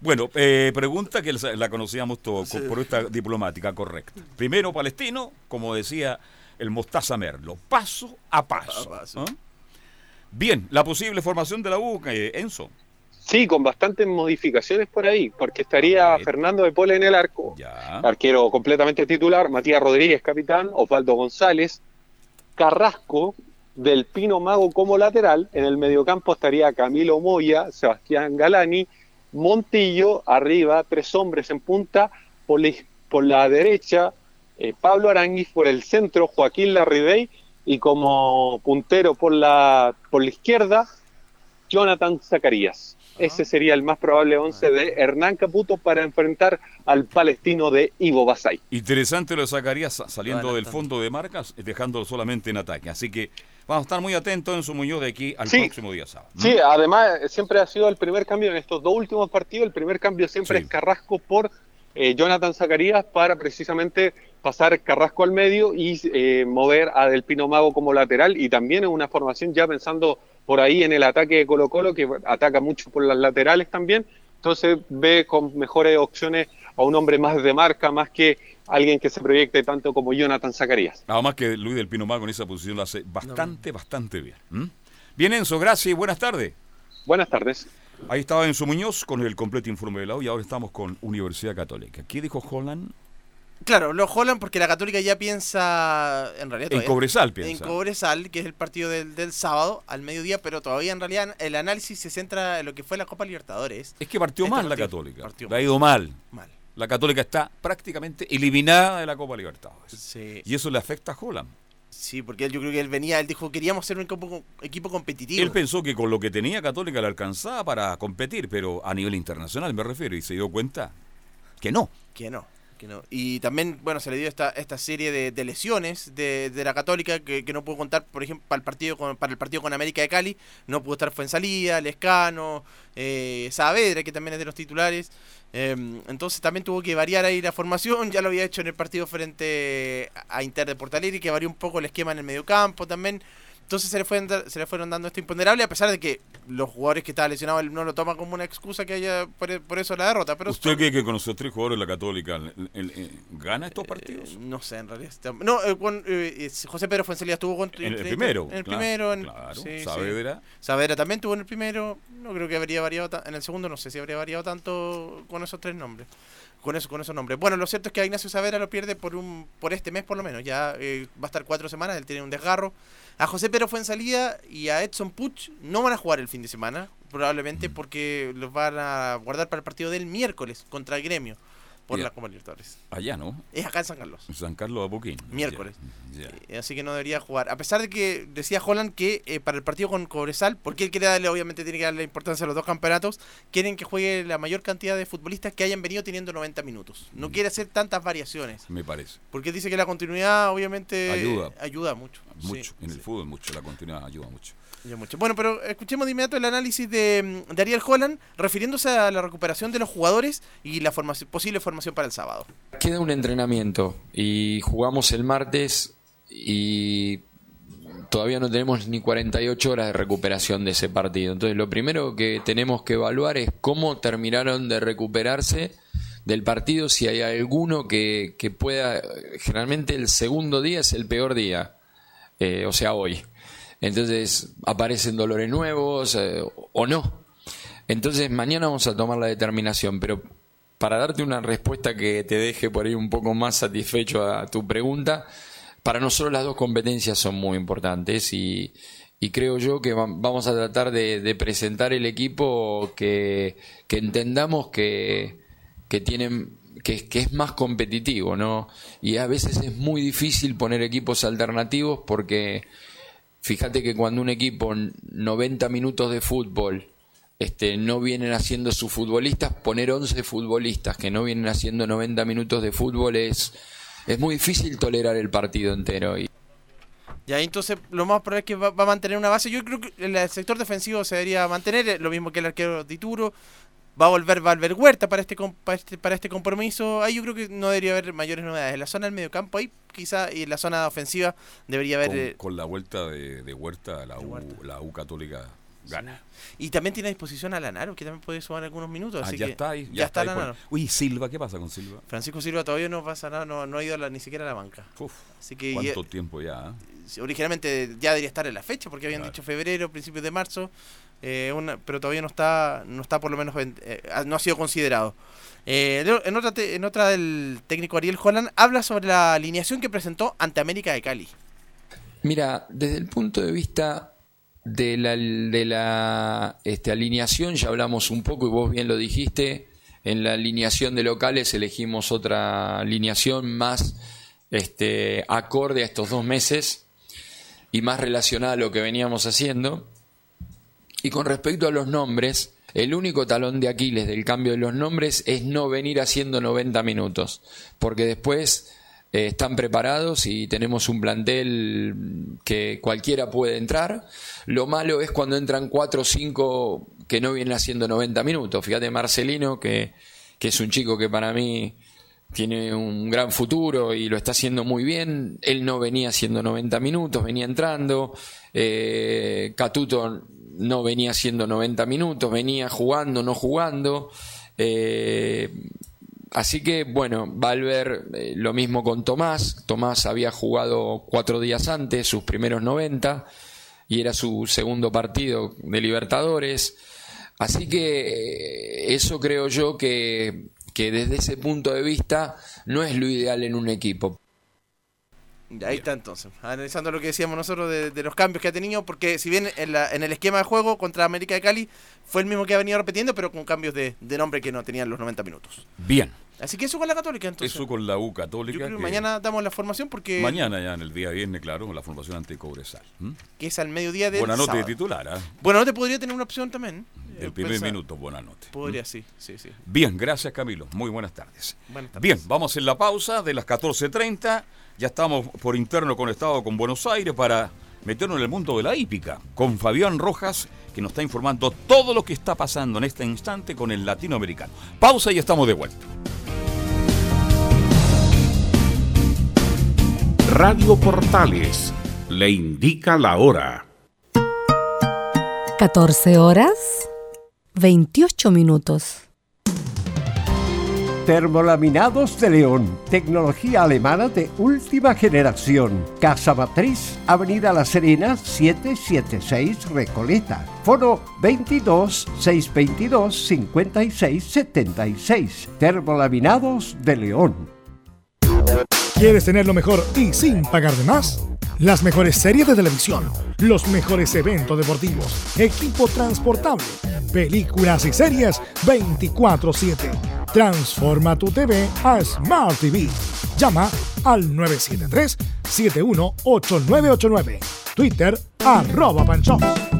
Speaker 7: Bueno, eh, pregunta que la la conocíamos todos por esta diplomática correcta. Primero palestino, como decía el Mostaza Merlo, paso a paso. ¿ah? Bien, la posible formación de la U, eh, Enzo.
Speaker 19: Sí, con bastantes modificaciones por ahí, porque estaría Fernando de Pole en el arco, arquero completamente titular, Matías Rodríguez capitán, Osvaldo González, Carrasco, Del Pino Mago como lateral, en el mediocampo estaría Camilo Moya, Sebastián Galani, Montillo, arriba, tres hombres en punta, por la, por la derecha, eh, Pablo Aranguis, por el centro, Joaquín Larribey, y como puntero por la, por la izquierda, Jonathan Zacarías. Ese sería el más probable once de Hernán Caputo para enfrentar al palestino de Ivo Basay.
Speaker 7: Interesante lo de Zacarías saliendo del fondo de marcas, eh, dejándolo solamente en ataque. Así que vamos a estar muy atentos en su Muñoz de aquí al
Speaker 19: Sí.
Speaker 7: próximo día sábado.
Speaker 19: Sí, además eh, siempre ha sido el primer cambio en estos dos últimos partidos. El primer cambio siempre es Carrasco por eh, Jonathan Zacarías para precisamente pasar Carrasco al medio y eh, mover a Del Pino Mago como lateral. Y también en una formación ya pensando por ahí en el ataque de Colo Colo, que ataca mucho por las laterales también. Entonces ve con mejores opciones a un hombre más de marca, más que alguien que se proyecte tanto como Jonathan Zacarías.
Speaker 7: Nada más que Luis del Pino Mago en esa posición lo hace bastante, bastante bien. Bien, Enzo, gracias y buenas tardes.
Speaker 19: Buenas tardes.
Speaker 7: Ahí estaba Enzo Muñoz con el completo informe de la U y ahora estamos con Universidad Católica. ¿Qué dijo Holland?
Speaker 9: Claro, lo Holland porque la Católica ya piensa, en realidad...
Speaker 7: En Cobresal piensa.
Speaker 9: En Cobresal, que es el partido del, del sábado al mediodía, pero todavía en realidad el análisis se centra en lo que fue la Copa Libertadores.
Speaker 7: Es que partió
Speaker 9: Este
Speaker 7: mal la Católica.
Speaker 9: partió
Speaker 7: Le ha ido mal.
Speaker 9: Mal.
Speaker 7: La Católica está prácticamente eliminada de la Copa Libertadores.
Speaker 9: Sí.
Speaker 7: Y eso le afecta a Holland.
Speaker 9: Sí, porque él, yo creo que él venía, él dijo, queríamos ser un equipo, equipo competitivo.
Speaker 7: Él pensó que con lo que tenía Católica le alcanzaba para competir, pero a nivel internacional me refiero, y se dio cuenta que no.
Speaker 9: Que no, que no. Y también, bueno, se le dio esta, esta serie de, lesiones de, de la Católica que, no pudo contar, por ejemplo, para el partido con, para el partido con América de Cali. No pudo estar Fuensalida, Lescano, eh, Saavedra, que también es de los titulares. Eh, entonces también tuvo que variar ahí la formación. Ya lo había hecho en el partido frente a Inter de Porto Alegre, que varió un poco el esquema en el mediocampo también. Entonces se le, fueron, da- se le fueron dando esto imponderable, a pesar de que los jugadores que estaban lesionados él no lo toman como una excusa que haya por, por eso la derrota. Pero
Speaker 7: ¿Usted cree que con los tres jugadores de la Católica el- el- el- gana estos partidos?
Speaker 9: No sé, en realidad. No, eh, con, eh, es- José Pedro Fuensalida estuvo con.
Speaker 7: En el primero,
Speaker 9: En el
Speaker 7: claro,
Speaker 9: primero. En,
Speaker 7: claro.
Speaker 9: sí, sí.
Speaker 7: Saavedra.
Speaker 9: Saavedra también estuvo en el primero. No creo que habría variado. En el segundo no sé si habría variado tanto con esos tres nombres. Con, eso, con esos nombres. Bueno, lo cierto es que a Ignacio Saavedra lo pierde por un por este mes por lo menos. Ya eh, va a estar cuatro semanas. Él tiene un desgarro. A José Pedro Fuensalida y a Edson Puch no van a jugar el fin de semana. Probablemente porque los van a guardar para el partido del miércoles contra el gremio por
Speaker 7: Ya.
Speaker 9: la Copa Libertadores.
Speaker 7: Allá, ¿no?
Speaker 9: Es acá en San Carlos.
Speaker 7: San Carlos Apoquín.
Speaker 9: Miércoles.
Speaker 7: Ya, ya.
Speaker 9: Eh, Así que no debería jugar. A pesar de que decía Holland que eh, para el partido con Cobresal, porque él quiere darle, obviamente tiene que darle importancia a los dos campeonatos, quieren que juegue la mayor cantidad de futbolistas que hayan venido teniendo 90 minutos.
Speaker 7: Mm.
Speaker 9: No quiere hacer tantas variaciones.
Speaker 7: Me parece.
Speaker 9: Porque dice que la continuidad, obviamente,
Speaker 7: Ayuda.
Speaker 9: ayuda mucho.
Speaker 7: Mucho.
Speaker 9: Sí,
Speaker 7: en el fútbol, mucho. La continuidad ayuda mucho.
Speaker 9: Bueno, pero escuchemos de inmediato el análisis de, mm, de Ariel Holland refiriéndose a la recuperación de los jugadores y la formación, posible formación para el sábado.
Speaker 20: Queda un entrenamiento y jugamos el martes y todavía no tenemos ni 48 horas de recuperación de ese partido. Entonces lo primero que tenemos que evaluar es cómo terminaron de recuperarse del partido, si hay alguno que, que pueda, generalmente el segundo día es el peor día, eh, o sea, hoy. Entonces aparecen dolores nuevos eh, o no. Entonces mañana vamos a tomar la determinación, pero para darte una respuesta que te deje por ahí un poco más satisfecho a tu pregunta, para nosotros las dos competencias son muy importantes y, y creo yo que va- vamos a tratar de, de presentar el equipo que, que entendamos que, que tienen que, que es más competitivo, ¿no? Y a veces es muy difícil poner equipos alternativos porque fíjate que cuando un equipo en 90 minutos de fútbol este, no vienen haciendo sus futbolistas, poner 11 futbolistas que no vienen haciendo 90 minutos de fútbol es, es muy difícil tolerar el partido entero. Y,
Speaker 9: Y ahí entonces lo más probable es que va, a mantener una base. Yo creo que el, el sector defensivo se debería mantener, eh, lo mismo que el arquero Dituro. Va a volver Valver Huerta para este, para este para este compromiso. Ahí yo creo que no debería haber mayores novedades. En la zona del mediocampo ahí quizá y en la zona ofensiva debería haber...
Speaker 7: Con,
Speaker 9: eh,
Speaker 7: con la vuelta de, de Huerta, la U, la U Católica gana.
Speaker 9: y también tiene a disposición a Lanaro, que también puede sumar algunos minutos.
Speaker 7: Ah,
Speaker 9: así
Speaker 7: ya
Speaker 9: que
Speaker 7: está ahí.
Speaker 9: Ya, está,
Speaker 7: ahí por-
Speaker 9: Lanaro.
Speaker 7: Uy, Silva, ¿qué pasa con Silva?
Speaker 9: Francisco Silva todavía no pasa nada, no, no ha ido a la- ni siquiera a la banca. Así que
Speaker 7: ¿Cuánto tiempo ya? ah?
Speaker 9: Originalmente ya debería estar en la fecha porque habían dicho febrero, principios de marzo, eh, una- pero todavía no está, no está por lo menos, en- eh, ah, no ha sido considerado. Eh, en otra, te- en otra del técnico Ariel Holland habla sobre la alineación que presentó ante América de Cali.
Speaker 20: Mira, desde el punto de vista de la, de la este, alineación, ya hablamos un poco y vos bien lo dijiste, en la alineación de locales elegimos otra alineación más este, acorde a estos dos meses y más relacionada a lo que veníamos haciendo. Y con respecto a los nombres, el único talón de Aquiles del cambio de los nombres es no venir haciendo 90 minutos, porque después eh, están preparados y tenemos un plantel que cualquiera puede entrar. Lo malo es cuando entran 4 o 5 que no vienen haciendo 90 minutos. Fíjate Marcelino, que, que es un chico que para mí tiene un gran futuro y lo está haciendo muy bien. Él no venía haciendo 90 minutos, venía entrando. Eh, Catuto no venía haciendo 90 minutos, venía jugando, no jugando. Eh, así que, bueno, Valver, eh, lo mismo con Tomás. Tomás había jugado cuatro días antes, sus primeros 90, y era su segundo partido de Libertadores. Así que eh, eso creo yo que, que desde ese punto de vista no es lo ideal en un equipo.
Speaker 9: Ahí está entonces, analizando lo que decíamos nosotros de, de los cambios que ha tenido, porque si bien en, la- en el esquema de juego contra América de Cali fue el mismo que ha venido repitiendo, pero con cambios de, de nombre que no tenían los 90 minutos.
Speaker 7: Bien.
Speaker 9: Así que eso con la Católica entonces.
Speaker 7: Eso con la U Católica.
Speaker 9: Yo creo que
Speaker 7: que
Speaker 9: mañana damos la formación porque
Speaker 7: Mañana ya en el día viernes, claro, la formación ante Cobresal.
Speaker 9: que es al mediodía del
Speaker 7: Buena noche de titular, ¿ah?
Speaker 9: Bueno, no te podría tener una opción también.
Speaker 7: El
Speaker 9: Eh,
Speaker 7: primer minuto, buena noche.
Speaker 9: Podría, sí, sí, sí.
Speaker 7: Bien, gracias Camilo. Muy buenas tardes.
Speaker 9: Buenas tardes.
Speaker 7: Bien, vamos en la pausa de las 14.30. Ya estamos por interno conectados con Buenos Aires para meternos en el mundo de la hípica. Con Fabián Rojas, que nos está informando todo lo que está pasando en este instante con el latinoamericano. Pausa y estamos de vuelta.
Speaker 18: Radio Portales le indica la hora.
Speaker 5: 14 horas 28 minutos.
Speaker 3: Termolaminados de León, tecnología alemana de última generación. Casa Matriz, Avenida La Serena, 776 Recoleta. Foro 22 622 56 76. Termolaminados de León.
Speaker 6: ¿Quieres tener lo mejor y sin pagar de más? Las mejores series de televisión, los mejores eventos deportivos, equipo transportable, películas y series 24/7. Transforma tu TV a Smart TV. Llama al 973-718989. Twitter arroba panchos.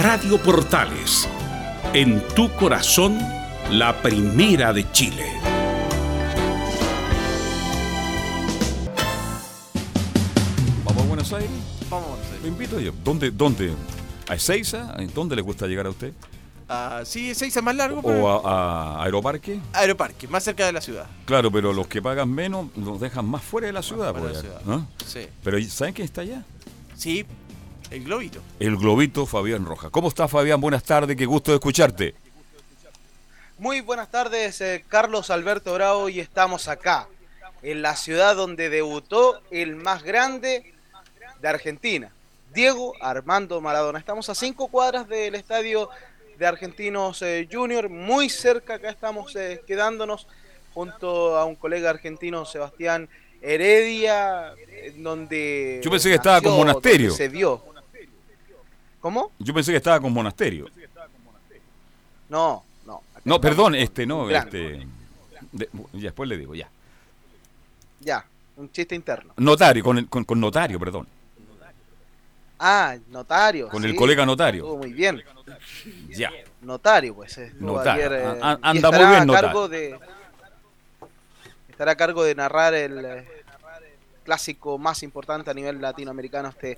Speaker 18: Radio Portales, en tu corazón, la primera de Chile.
Speaker 7: ¿Vamos a Buenos Aires?
Speaker 9: Vamos a Buenos Aires.
Speaker 7: Lo invito yo. ¿Dónde? ¿Dónde? ¿A Ezeiza? ¿Dónde le gusta llegar a usted?
Speaker 9: Ah, sí, seis es más largo,
Speaker 7: ¿O
Speaker 9: pero...
Speaker 7: a, a Aeroparque?
Speaker 9: Aeroparque, más cerca de la ciudad.
Speaker 7: Claro, pero los que pagan menos los dejan más fuera de la ciudad.
Speaker 9: fuera de
Speaker 7: pues,
Speaker 9: la ciudad.
Speaker 7: ¿no?
Speaker 9: Sí.
Speaker 7: Pero ¿saben quién está allá?
Speaker 9: Sí, el globito.
Speaker 7: El globito Fabián Roja. ¿Cómo está Fabián? Buenas tardes, qué gusto de escucharte.
Speaker 21: Muy buenas tardes, eh, Carlos Alberto Bravo, y estamos acá, en la ciudad donde debutó el más grande de Argentina, Diego Armando Maradona. Estamos a cinco cuadras del estadio de Argentinos eh, Junior, muy cerca, acá estamos eh, quedándonos junto a un colega argentino, Sebastián Heredia, en donde...
Speaker 7: Yo pensé que estaba monasterio.
Speaker 21: Se dio. ¿Cómo?
Speaker 7: Yo pensé que estaba con monasterio.
Speaker 21: No, no.
Speaker 7: No, perdón, este, no, este. de- ya, después le digo, ya.
Speaker 21: Ya, un chiste interno.
Speaker 7: Notario, con, el- con, con notario, perdón.
Speaker 21: Ah, notario.
Speaker 7: Con el colega notario.
Speaker 21: Estuvo muy bien.
Speaker 7: Ya.
Speaker 21: Notario, pues. estuvo
Speaker 7: Notario.
Speaker 21: ayer, eh,
Speaker 7: A- a-
Speaker 21: y
Speaker 7: anda muy bien, notario.
Speaker 21: cargo de Estará a cargo de narrar el eh, clásico más importante a nivel latinoamericano este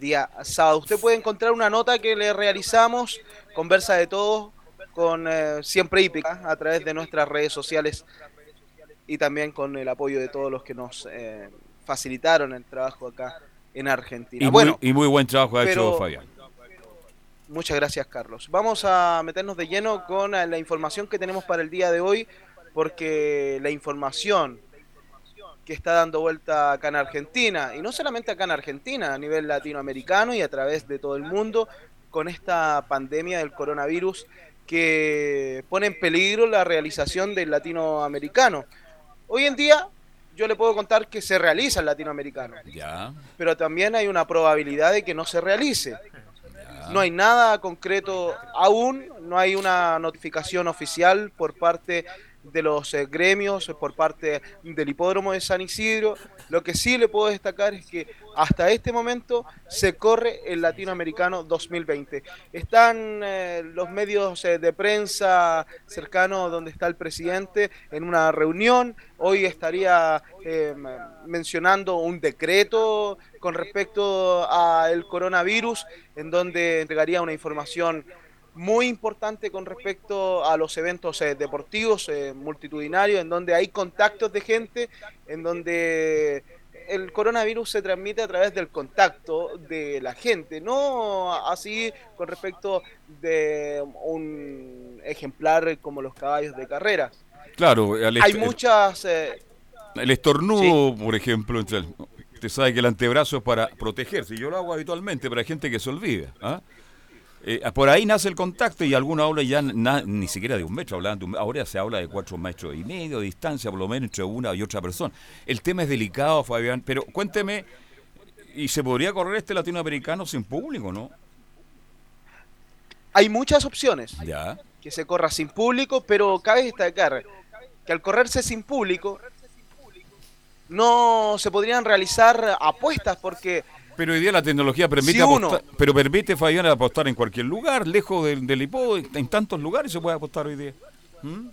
Speaker 21: día sábado. Usted puede encontrar una nota que le realizamos, conversa de todo, con eh, siempre hípica, a través de nuestras redes sociales y también con el apoyo de todos los que nos eh, facilitaron el trabajo acá en Argentina.
Speaker 7: Y,
Speaker 21: bueno,
Speaker 7: muy, y muy buen trabajo ha hecho Fabián.
Speaker 21: Muchas gracias, Carlos. Vamos a meternos de lleno con eh, la información que tenemos para el día de hoy, porque la información que está dando vuelta acá en Argentina, y no solamente acá en Argentina, a nivel latinoamericano y a través de todo el mundo, con esta pandemia del coronavirus que pone en peligro la realización del latinoamericano. Hoy en día yo le puedo contar que se realiza el latinoamericano,
Speaker 7: Ya.
Speaker 21: pero también hay una probabilidad de que no se realice. No hay nada concreto aún, no hay una notificación oficial por parte de los eh, gremios eh, por parte del hipódromo de San Isidro. Lo que sí le puedo destacar es que hasta este momento se corre el Latinoamericano 2020. Están eh, los medios de prensa cercanos donde está el presidente en una reunión. Hoy estaría mencionando un decreto con respecto al coronavirus en donde entregaría una información muy importante con respecto a los eventos eh, deportivos eh, multitudinarios, en donde hay contactos de gente, en donde el coronavirus se transmite a través del contacto de la gente, no así con respecto de un ejemplar como los caballos de carrera.
Speaker 7: Claro,
Speaker 21: hay muchas...
Speaker 7: Eh, el estornudo, por ejemplo, usted sabe que el antebrazo es para protegerse, yo lo hago habitualmente, pero hay gente que se olvida. ¿ah? Eh, por ahí nace el contacto y algunos hablan ya ni siquiera de un metro, hablan de ahora se habla de cuatro metros y medio de distancia, por lo menos entre una y otra persona. El tema es delicado, Fabián, pero cuénteme, ¿y se podría correr este latinoamericano sin público, no?
Speaker 21: Hay muchas opciones.
Speaker 7: Ya.
Speaker 21: Que se corra sin público, pero cabe destacar que al correrse sin público no se podrían realizar apuestas porque
Speaker 7: pero hoy día la tecnología permite apostar, pero permite Fabián apostar en cualquier lugar, lejos del, del en tantos lugares se puede apostar hoy día. ¿Mm?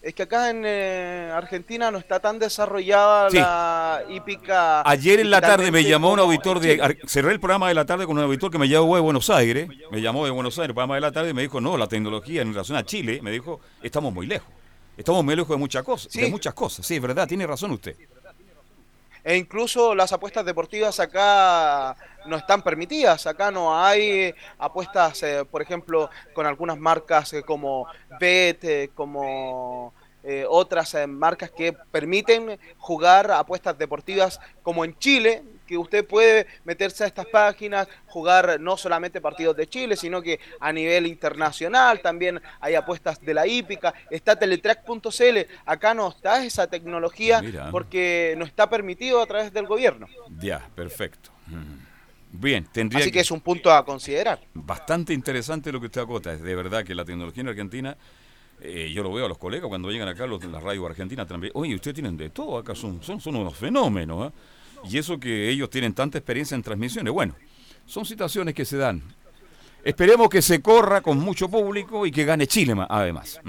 Speaker 21: Es que acá en eh, Argentina no está tan desarrollada la hípica.
Speaker 7: Ayer en la tarde me llamó un auditor de. Cerré el programa de la tarde con un auditor que me llamó de Buenos Aires. Me llamó de Buenos Aires, el programa de la tarde, y me dijo: No, la tecnología en relación a Chile, me dijo, estamos muy lejos. Estamos muy lejos de muchas cosas. De muchas cosas. Sí, es verdad, tiene razón usted
Speaker 21: e incluso las apuestas deportivas acá no están permitidas. Acá no hay apuestas, eh, por ejemplo, con algunas marcas eh, como Bet, eh, como otras marcas que permiten jugar apuestas deportivas como en Chile, que usted puede meterse a estas páginas, jugar no solamente partidos de Chile, sino que a nivel internacional también hay apuestas de la hípica, está teletrack.cl, acá no está esa tecnología porque no está permitido a través del gobierno.
Speaker 7: Ya, perfecto. Bien, tendría
Speaker 21: Así que, es un punto a considerar.
Speaker 7: Bastante interesante lo que usted acota, es de verdad que la tecnología en Argentina eh, yo lo veo a los colegas cuando llegan acá los de la radio argentina también. Oye, ustedes tienen de todo acá, son, son, son unos fenómenos. ¿eh? Y eso que ellos tienen tanta experiencia en transmisiones. Bueno, son situaciones que se dan. Esperemos que se corra con mucho público y que gane Chile además.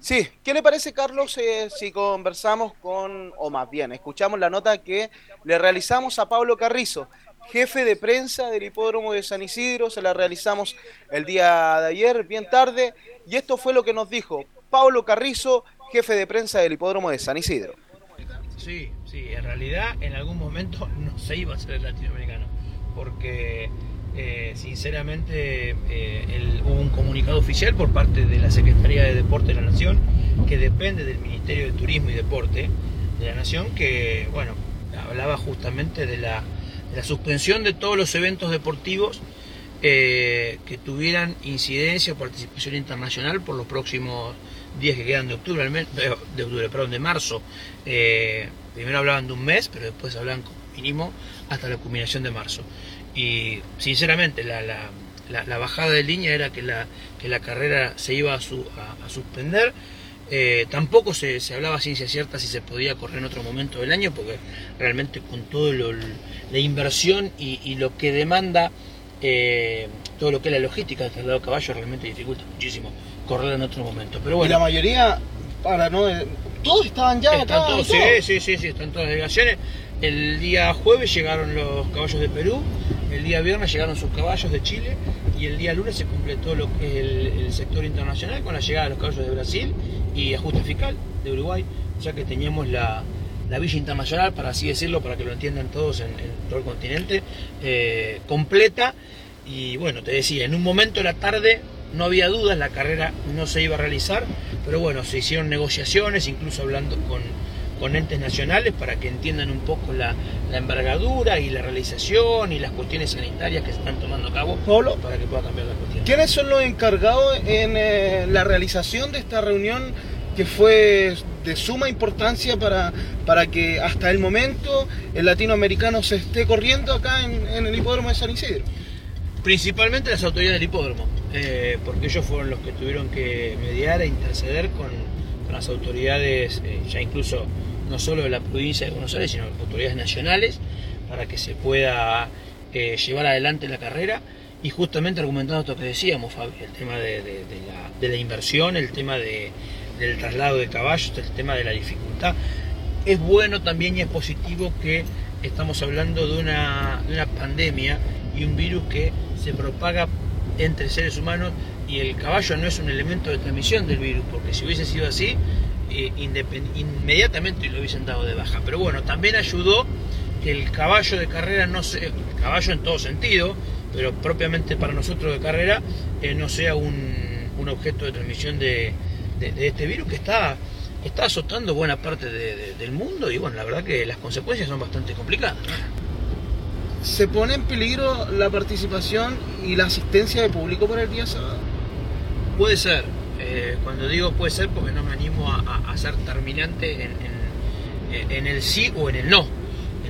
Speaker 21: Sí, ¿qué le parece Carlos eh, si conversamos con, o más bien, escuchamos la nota que le realizamos a Pablo Carrizo, jefe de prensa del hipódromo de San Isidro, se la realizamos el día de ayer, bien tarde, y esto fue lo que nos dijo Pablo Carrizo, jefe de prensa del hipódromo de San Isidro.
Speaker 22: Sí, Sí, en realidad en algún momento *laughs* no se iba a hacer el latinoamericano, porque eh, sinceramente eh, hubo un comunicado oficial por parte de la Secretaría de Deporte de la Nación, que depende del Ministerio de Turismo y Deporte de la Nación, que bueno, hablaba justamente de la, suspensión de todos los eventos deportivos eh, que tuvieran incidencia o participación internacional por los próximos días que quedan de octubre, de octubre, perdón, de marzo. Primero hablaban de un mes, pero después hablaban como mínimo hasta la culminación de marzo. Y sinceramente la, la, bajada de línea era que la, que la carrera se iba a, suspender. Eh, tampoco se, se, hablaba ciencia cierta si se podía correr en otro momento del año, porque realmente con todo la inversión y, lo que demanda eh, todo lo que es la logística del traslado de caballo realmente dificulta muchísimo correr en otro momento. Pero bueno,
Speaker 21: y la mayoría, para no todos estaban ya
Speaker 22: están todos, sí, sí, sí, sí, están todas las delegaciones. El día jueves llegaron los caballos de Perú, el día viernes llegaron sus caballos de Chile y el día lunes se completó lo que es el, sector internacional con la llegada de los caballos de Brasil y ajuste fiscal de Uruguay, ya que teníamos la, la villa internacional, para así decirlo, para que lo entiendan todos en, todo el continente, eh, completa. Y bueno, te decía, en un momento de la tarde no había dudas, la carrera no se iba a realizar, pero bueno, se hicieron negociaciones, incluso hablando con, con entes nacionales para que entiendan un poco la, la, envergadura y la realización y las cuestiones sanitarias que se están tomando a cabo
Speaker 21: Pablo,
Speaker 22: para que pueda cambiar la cuestión.
Speaker 21: ¿Quiénes son los encargados en eh, la realización de esta reunión que fue de suma importancia para, para que hasta el momento el latinoamericano se esté corriendo acá en, en el hipódromo de San Isidro?
Speaker 22: Principalmente las autoridades del hipódromo, eh, porque ellos fueron los que tuvieron que mediar e interceder con, las autoridades, eh, ya incluso no solo de la provincia de Buenos Aires, sino autoridades nacionales, para que se pueda eh, llevar adelante la carrera y justamente argumentando esto que decíamos, Fabi, el tema de, la, inversión, el tema del traslado de caballos, el tema de la dificultad. Es bueno también y es positivo que estamos hablando de una, de una pandemia y un virus que se propaga entre seres humanos y el caballo no es un elemento de transmisión del virus, porque si hubiese sido así, eh, inmediatamente lo hubiesen dado de baja. Pero bueno, también ayudó que el caballo de carrera no sea, caballo en todo sentido, pero propiamente para nosotros de carrera, eh, no sea un, objeto de transmisión de, este virus que está, está azotando buena parte del mundo y bueno, la verdad que las consecuencias son bastante complicadas.
Speaker 21: ¿Se pone en peligro la participación y la asistencia de público para el día sábado?
Speaker 22: Puede ser. Eh, cuando digo puede ser porque no me animo a, ser terminante en el sí o en el no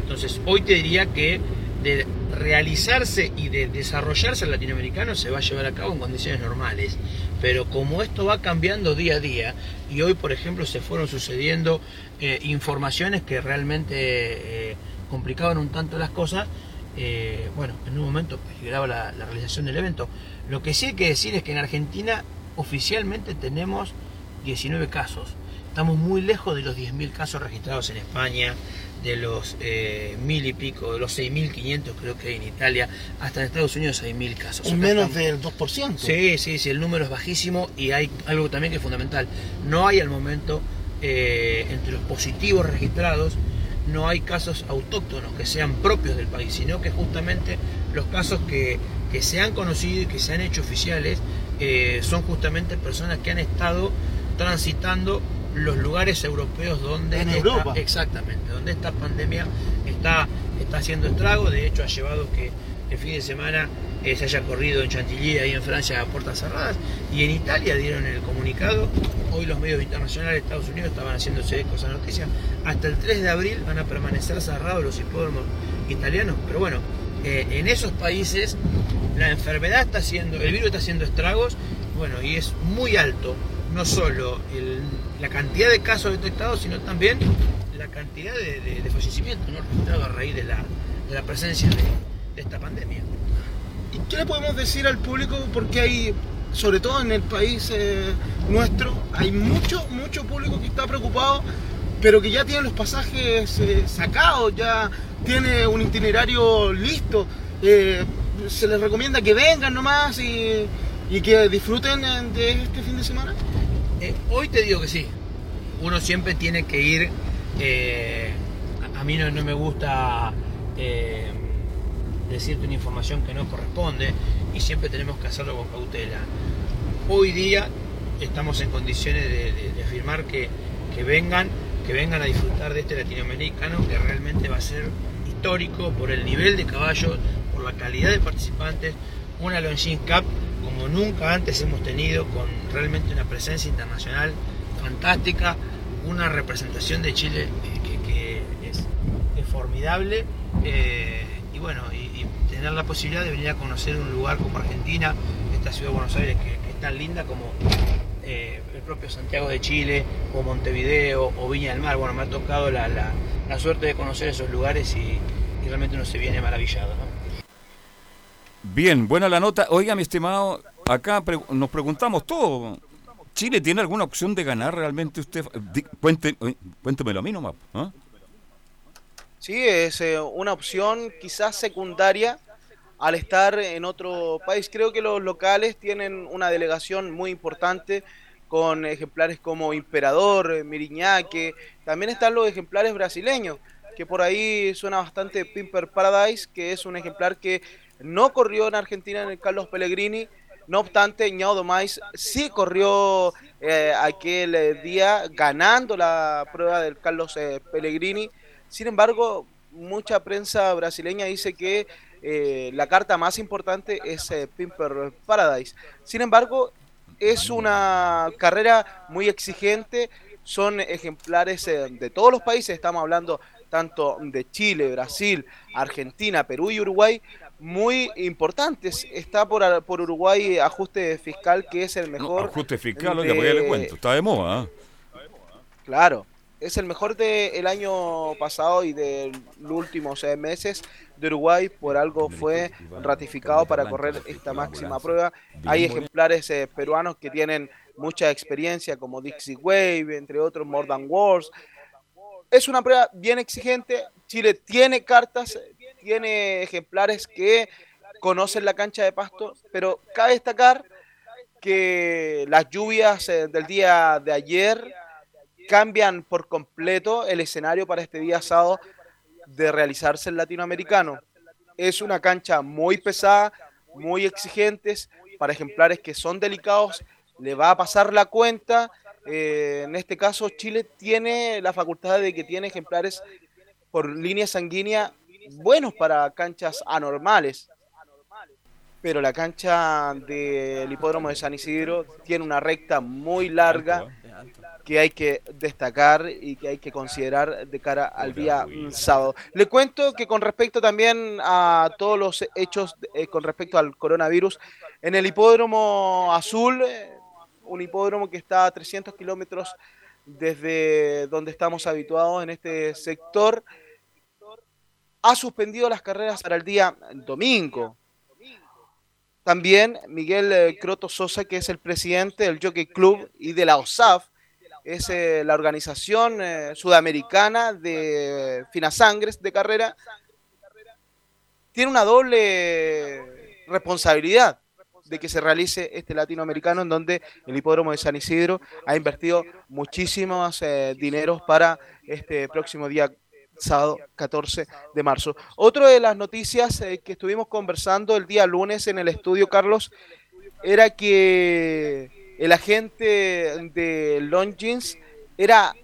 Speaker 22: entonces, hoy te diría que de realizarse y de desarrollarse el latinoamericano se va a llevar a cabo en condiciones normales. Pero como esto va cambiando día a día, y hoy, por ejemplo, se fueron sucediendo eh, informaciones que realmente eh, complicaban un tanto las cosas, eh, bueno, en un momento peligraba la, la realización del evento. Lo que sí hay que decir es que en Argentina oficialmente tenemos 19 casos. Estamos muy lejos de los 10.000 casos registrados en España, de los eh, mil y pico, de los 6.500 creo que hay en Italia, hasta en Estados Unidos hay mil casos.
Speaker 21: Un menos del 2%.
Speaker 22: Sí, sí, sí, el número es bajísimo y hay algo también que es fundamental. No hay al momento, eh, entre los positivos registrados, no hay casos autóctonos que sean propios del país, sino que justamente los casos que, se han conocido y que se han hecho oficiales eh, son justamente personas que han estado transitando los lugares europeos donde
Speaker 21: en Europa.
Speaker 22: Exactamente donde esta pandemia está está haciendo estrago. De hecho ha llevado que el fin de semana eh, se haya corrido en Chantilly ahí en Francia a puertas cerradas y en Italia dieron el comunicado hoy los medios internacionales de Estados Unidos estaban haciéndose eco esa noticia hasta el 3 de abril van a permanecer cerrados los hipódromos italianos pero bueno eh, en esos países la enfermedad está haciendo el virus está haciendo estragos bueno y es muy alto no solo la cantidad de casos detectados, sino también la cantidad de, fallecimientos ¿no? registrados a raíz de la, presencia de, esta pandemia.
Speaker 21: ¿Y qué le podemos decir al público? Porque hay, sobre todo en el país eh, nuestro, hay mucho, mucho público que está preocupado, pero que ya tiene los pasajes eh, sacados, ya tiene un itinerario listo. Eh, se les recomienda que vengan nomás y, y que disfruten de este fin de semana.
Speaker 22: Hoy te digo que sí. Uno siempre tiene que ir. A mí no, me gusta decirte una información que no corresponde y siempre tenemos que hacerlo con cautela. Hoy día estamos en condiciones de, afirmar que, vengan, que vengan a disfrutar de este latinoamericano que realmente va a ser histórico por el nivel de caballos, por la calidad de participantes, una Longines Cup como nunca antes hemos tenido, con realmente una presencia internacional fantástica, una representación de Chile eh, que, es, formidable eh, y bueno, tener la posibilidad de venir a conocer un lugar como Argentina, esta ciudad de Buenos Aires que, es tan linda como eh, el propio Santiago de Chile o Montevideo o Viña del Mar, bueno, me ha tocado la, suerte de conocer esos lugares y, realmente uno se viene maravillado.
Speaker 7: Bien, buena la nota. Oiga, mi estimado, acá nos preguntamos todo. ¿Chile tiene alguna opción de ganar realmente usted? Cuente, cuéntemelo a mí nomás. ¿ah?
Speaker 21: Sí, es eh, una opción quizás secundaria al estar en otro país. Creo que los locales tienen una delegación muy importante con ejemplares como Imperador, Miriñaque. También están los ejemplares brasileños, que por ahí suena bastante Pimper Paradise, que es un ejemplar que no corrió en Argentina en el Carlos Pellegrini. No obstante, Ñaudo Mais sí corrió eh, aquel eh, día ganando la prueba del Carlos eh, Pellegrini. Sin embargo, mucha prensa brasileña dice que la carta más importante es Pimper Paradise. Sin embargo, es una carrera muy exigente. Son ejemplares de todos los países. Estamos hablando tanto de Chile, Brasil, Argentina, Perú y Uruguay muy importantes. Está por, por Uruguay ajuste fiscal, que es el mejor.
Speaker 7: ajuste fiscal, oiga, porque ya le cuento, está de moda. ¿ah?
Speaker 21: Claro, es el mejor del año pasado y de los últimos eh, meses de Uruguay. Por algo fue ratificado para correr esta máxima prueba. Hay ejemplares eh, peruanos que tienen mucha experiencia, como Dixie Wave, entre otros, More Than Wars. Es una prueba bien exigente. Chile tiene cartas, tiene ejemplares que conocen la cancha de pasto, pero cabe destacar que las lluvias eh, del día de ayer cambian por completo el escenario para este día sábado de realizarse el latinoamericano. Es una cancha muy pesada, muy exigentes, para ejemplares que son delicados, le va a pasar la cuenta. Eh, en este caso, Chile tiene la facultad de que tiene ejemplares por línea sanguínea buenos para canchas anormales. Pero la cancha del hipódromo de San Isidro tiene una recta muy larga que hay que destacar y que hay que considerar de cara al día sábado. Le cuento que con respecto también a todos los hechos eh, con respecto al coronavirus, en el hipódromo azul, eh, un hipódromo que está a 300 kilómetros desde donde estamos habituados en este sector, ha suspendido las carreras para el día domingo. También Miguel eh, Croto Sosa, que es el presidente del Jockey Club y de la OSAF, es eh, la organización eh, sudamericana de finasangres de carrera, tiene una doble responsabilidad de que se realice este latinoamericano en donde el hipódromo de San Isidro ha invertido muchísimos eh, dineros para este próximo día sábado 14 de marzo. Otra de las noticias que estuvimos conversando el día lunes en el estudio, Carlos, era que el agente de Longines era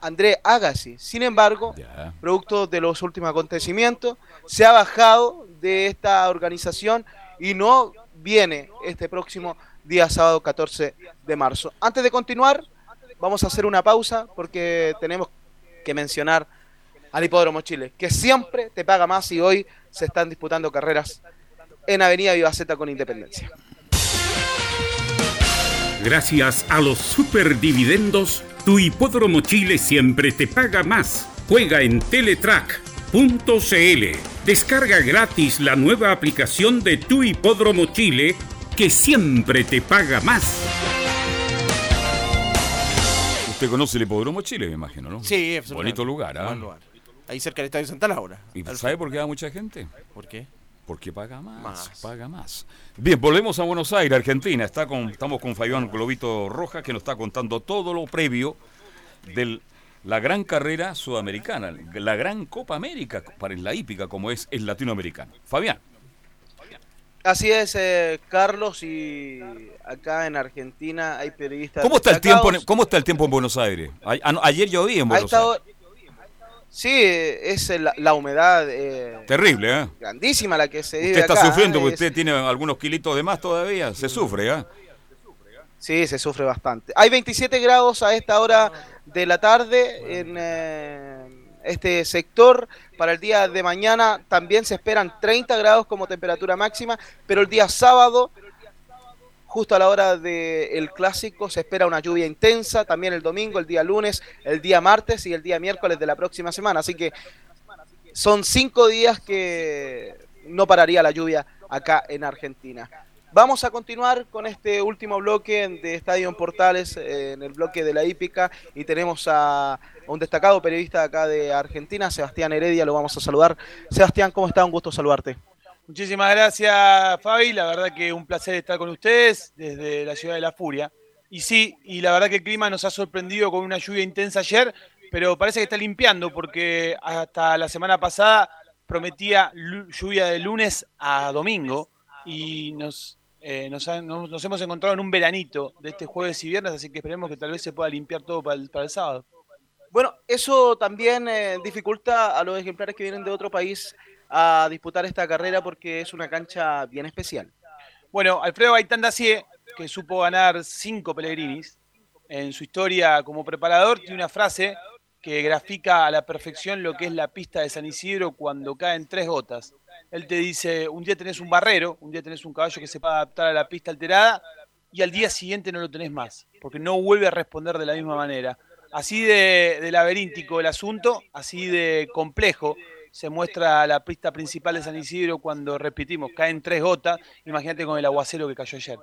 Speaker 21: André Agassi. Sin embargo, producto de los últimos acontecimientos, se ha bajado de esta organización y no viene este próximo día sábado 14 de marzo. Antes de continuar, vamos a hacer una pausa porque tenemos que mencionar al Hipódromo Chile, que siempre te paga más y hoy se están disputando carreras en Avenida Vivaceta con Independencia.
Speaker 18: Gracias a los superdividendos, tu hipódromo Chile siempre te paga más. Juega en teletrack.cl. Descarga gratis la nueva aplicación de tu hipódromo Chile que siempre te paga más.
Speaker 7: Usted conoce el hipódromo Chile, me imagino, ¿no?
Speaker 9: Sí,
Speaker 7: Bonito lugar, ¿ah?
Speaker 9: Ahí cerca del Estadio Santa Laura.
Speaker 7: ¿Y sabe por qué va mucha gente?
Speaker 9: ¿Por qué?
Speaker 7: Porque paga más, paga más. Bien, volvemos a Buenos Aires, Argentina. Está con, estamos con Fabián Globito Roja, que nos está contando todo lo previo de la gran carrera sudamericana, la gran Copa América para la hípica, como es el latinoamericano. Fabián.
Speaker 21: Así es, eh, Carlos, y acá en Argentina hay periodistas.
Speaker 7: ¿Cómo está, el tiempo, ¿Cómo está el tiempo en Buenos Aires? ayer lloví en Buenos Aires.
Speaker 21: Sí, es la, humedad. Eh,
Speaker 7: Terrible, ¿eh?
Speaker 21: Grandísima la que se
Speaker 7: vive. Usted está sufriendo porque usted tiene algunos kilitos de más todavía. Se sufre, ¿eh?
Speaker 21: Sí, se sufre bastante. Hay 27 grados a esta hora de la tarde en eh, este sector. Para el día de mañana también se esperan 30 grados como temperatura máxima, pero el día sábado justo a la hora del clásico se espera una lluvia intensa, también el domingo, el día lunes, el día martes y el día miércoles de la próxima semana. Así que son cinco días que no pararía la lluvia acá en Argentina. Vamos a continuar con este último bloque de Estadio en Portales, eh, en el bloque de la hípica, y tenemos a un destacado periodista acá de Argentina, Sebastián Heredia, lo vamos a saludar. Sebastián, ¿cómo está? Un gusto saludarte.
Speaker 23: Muchísimas gracias, Fabi. La verdad que un placer estar con ustedes desde la ciudad de La Furia. Y sí, y la verdad que el clima nos ha sorprendido con una lluvia intensa ayer, pero parece que está limpiando porque hasta la semana pasada prometía lluvia de lunes a domingo y nos, eh, nos, hemos encontrado en un veranito de este jueves y viernes, así que esperemos que tal vez se pueda limpiar todo para el, sábado.
Speaker 21: Bueno, eso también eh, dificulta a los ejemplares que vienen de otro país a disputar esta carrera porque es una cancha bien especial.
Speaker 23: Bueno, Alfredo Gaitán que supo ganar cinco Pellegrinis, en su historia como preparador, tiene una frase que grafica a la perfección lo que es la pista de San Isidro cuando caen tres gotas. Él te dice, un día tenés un barrero, un día tenés un caballo que se puede adaptar a la pista alterada y al día siguiente no lo tenés más, porque no vuelve a responder de la misma manera. así de, de laberíntico el asunto, así de complejo se muestra la pista principal de San Isidro cuando repetimos, caen tres gotas, imagínate con el aguacero que cayó ayer.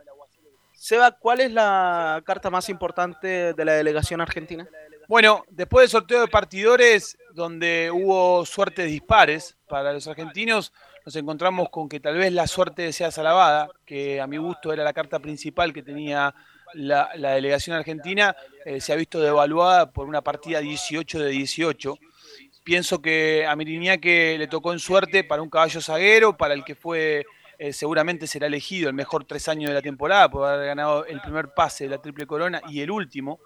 Speaker 21: Seba, ¿cuál es la carta más importante de la delegación argentina?
Speaker 23: Bueno, después del sorteo de partidores, donde hubo suertes dispares para los argentinos, nos encontramos con que tal vez la suerte sea salvada, que a mi gusto era la carta principal que tenía la, la delegación argentina, eh, se ha visto devaluada por una partida 18 de 18. Pienso que a que le tocó en suerte para un caballo zaguero, para el que fue eh, seguramente será elegido el mejor tres años de la temporada por haber ganado el primer pase de la triple corona y el último.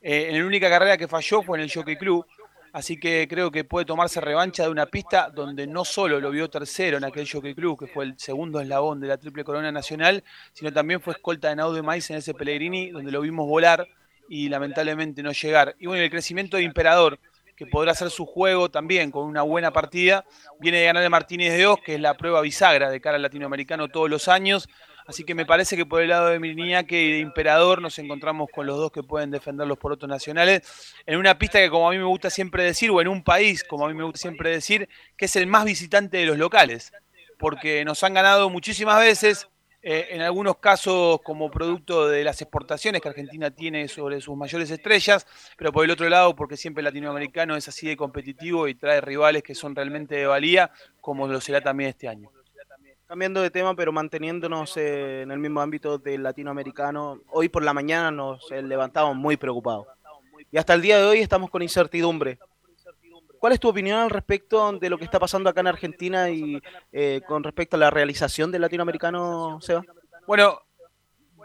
Speaker 23: Eh, en la única carrera que falló fue en el Jockey Club, así que creo que puede tomarse revancha de una pista donde no solo lo vio tercero en aquel Jockey Club, que fue el segundo eslabón de la triple corona nacional, sino también fue escolta de Naude Maíz en ese Pellegrini, donde lo vimos volar y lamentablemente no llegar. Y bueno, el crecimiento de Imperador, que podrá hacer su juego también con una buena partida. Viene de ganar de Martínez de Oz, que es la prueba bisagra de cara al latinoamericano todos los años. Así que me parece que por el lado de Miriñaque y de Imperador nos encontramos con los dos que pueden defender los porotos nacionales en una pista que como a mí me gusta siempre decir, o en un país como a mí me gusta siempre decir, que es el más visitante de los locales. Porque nos han ganado muchísimas veces, eh, en algunos casos como producto de las exportaciones que Argentina tiene sobre sus mayores estrellas, pero por el otro lado porque siempre el latinoamericano es así de competitivo y trae rivales que son realmente de valía, como lo será también este año.
Speaker 21: Cambiando de tema, pero manteniéndonos eh, en el mismo ámbito del latinoamericano, hoy por la mañana nos eh, levantamos muy preocupados. Y hasta el día de hoy estamos con incertidumbre. ¿Cuál es tu opinión al respecto de lo que está pasando acá en Argentina y eh, con respecto a la realización del latinoamericano, Seba?
Speaker 23: Bueno,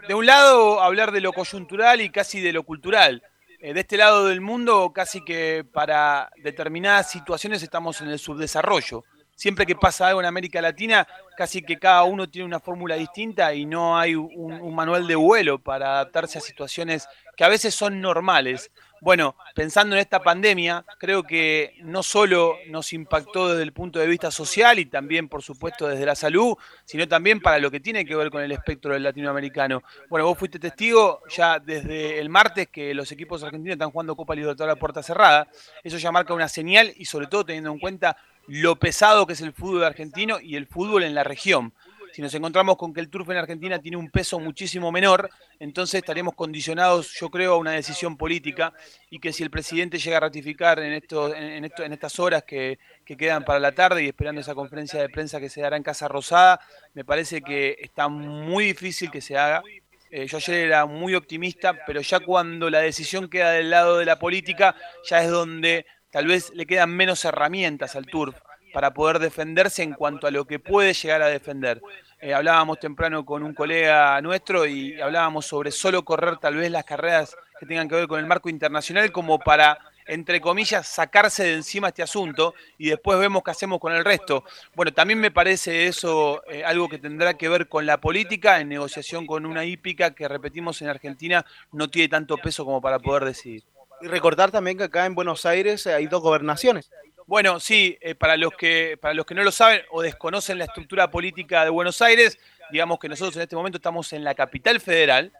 Speaker 23: de un lado hablar de lo coyuntural y casi de lo cultural. Eh, de este lado del mundo, casi que para determinadas situaciones estamos en el subdesarrollo. Siempre que pasa algo en América Latina, casi que cada uno tiene una fórmula distinta y no hay un manual de vuelo para adaptarse a situaciones que a veces son normales. Bueno, pensando en esta pandemia, creo que no solo nos impactó desde el punto de vista social y también, por supuesto, desde la salud, sino también para lo que tiene que ver con el espectro del latinoamericano. Bueno, vos fuiste testigo ya desde el martes que los equipos argentinos están jugando Copa Libertadores a puerta cerrada. Eso ya marca una señal y sobre todo teniendo en cuenta lo pesado que es el fútbol argentino y el fútbol en la región si nos encontramos con que el turf en Argentina tiene un peso muchísimo menor, entonces estaremos condicionados, yo creo, a una decisión política y que si el presidente llega a ratificar en, esto, en, esto, en estas horas que, quedan para la tarde y esperando esa conferencia de prensa que se dará en Casa Rosada, me parece que está muy difícil que se haga. Eh, yo ayer era muy optimista, pero ya cuando la decisión queda del lado de la política, ya es donde tal vez le quedan menos herramientas al turf para poder defenderse en cuanto a lo que puede llegar a defender. Eh, hablábamos temprano con un colega nuestro y hablábamos sobre solo correr tal vez las carreras que tengan que ver con el marco internacional como para, entre comillas, sacarse de encima este asunto y después vemos qué hacemos con el resto. Bueno, también me parece eso eh, algo que tendrá que ver con la política en negociación con una hípica que, repetimos, en Argentina no tiene tanto peso como para poder decidir.
Speaker 21: Y recordar también que acá en Buenos Aires hay dos gobernaciones.
Speaker 23: Bueno, sí, eh, para, los que, para los que no lo saben o desconocen la estructura política de Buenos Aires, digamos que nosotros en este momento estamos en la capital federal,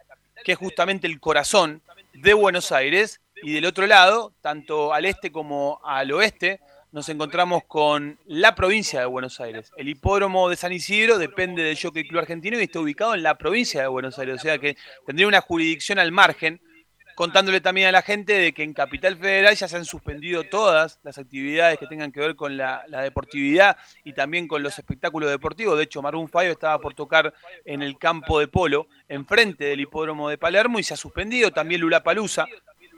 Speaker 23: que es justamente el corazón de Buenos Aires, y del otro lado, tanto al este como al oeste, nos encontramos con la provincia de Buenos Aires. El hipódromo de San Isidro depende del Jockey Club Argentino y está ubicado en la provincia de Buenos Aires, o sea que tendría una jurisdicción al margen contándole también a la gente de que en Capital Federal ya se han suspendido todas las actividades que tengan que ver con la, deportividad y también con los espectáculos deportivos. De hecho, Maroon 5 estaba por tocar en el campo de polo, enfrente del hipódromo de Palermo, y se ha suspendido también Lula Palusa,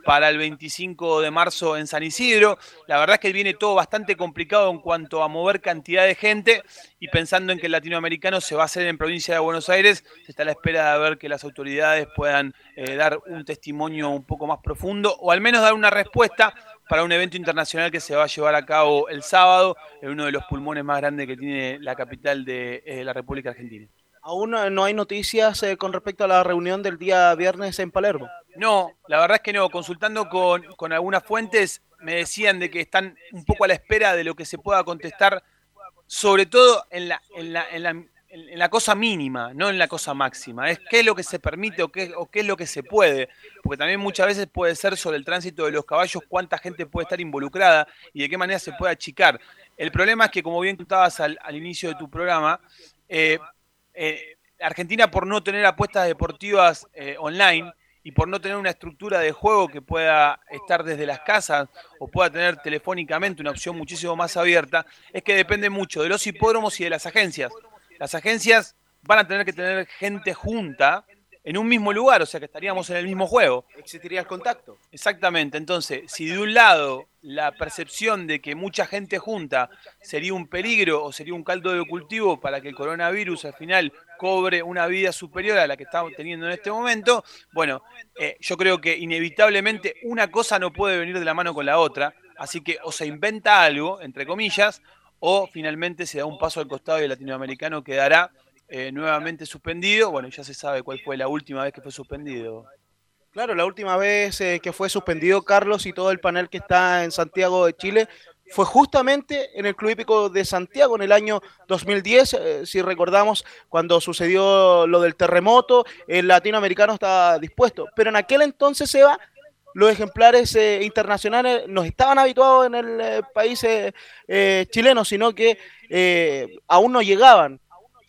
Speaker 23: para el 25 de marzo en San Isidro. La verdad es que viene todo bastante complicado en cuanto a mover cantidad de gente y pensando en que el latinoamericano se va a hacer en provincia de Buenos Aires, se está a la espera de ver que las autoridades puedan eh, dar un testimonio un poco más profundo o al menos dar una respuesta para un evento internacional que se va a llevar a cabo el sábado en uno de los pulmones más grandes que tiene la capital de eh, la República Argentina.
Speaker 21: Aún no hay noticias eh, con respecto a la reunión del día viernes en Palermo.
Speaker 23: No, la verdad es que no. Consultando con, con, algunas fuentes me decían de que están un poco a la espera de lo que se pueda contestar, sobre todo en la, en la, en la, en la cosa mínima, no en la cosa máxima. Es qué es lo que se permite o qué, o qué es lo que se puede. Porque también muchas veces puede ser sobre el tránsito de los caballos cuánta gente puede estar involucrada y de qué manera se puede achicar. El problema es que, como bien contabas al, al inicio de tu programa, eh, eh, Argentina por no tener apuestas deportivas eh, online y por no tener una estructura de juego que pueda estar desde las casas o pueda tener telefónicamente una opción muchísimo más abierta, es que depende mucho de los hipódromos y de las agencias. Las agencias van a tener que tener gente junta en un mismo lugar, o sea que estaríamos en el mismo juego.
Speaker 21: Existiría el contacto.
Speaker 23: Exactamente, entonces, si de un lado la percepción de que mucha gente junta sería un peligro o sería un caldo de cultivo para que el coronavirus al final cobre una vida superior a la que estamos teniendo en este momento, bueno, eh, yo creo que inevitablemente una cosa no puede venir de la mano con la otra, así que o se inventa algo, entre comillas, o finalmente se da un paso al costado y el latinoamericano quedará eh, nuevamente suspendido. Bueno, ya se sabe cuál fue la última vez que fue suspendido.
Speaker 21: Claro, la última vez eh, que fue suspendido Carlos y todo el panel que está en Santiago de Chile fue justamente en el Club Hípico de Santiago en el año 2010, eh, si recordamos, cuando sucedió lo del terremoto, el latinoamericano estaba dispuesto, pero en aquel entonces se los ejemplares internacionales no estaban habituados en el país chileno, sino que aún no llegaban.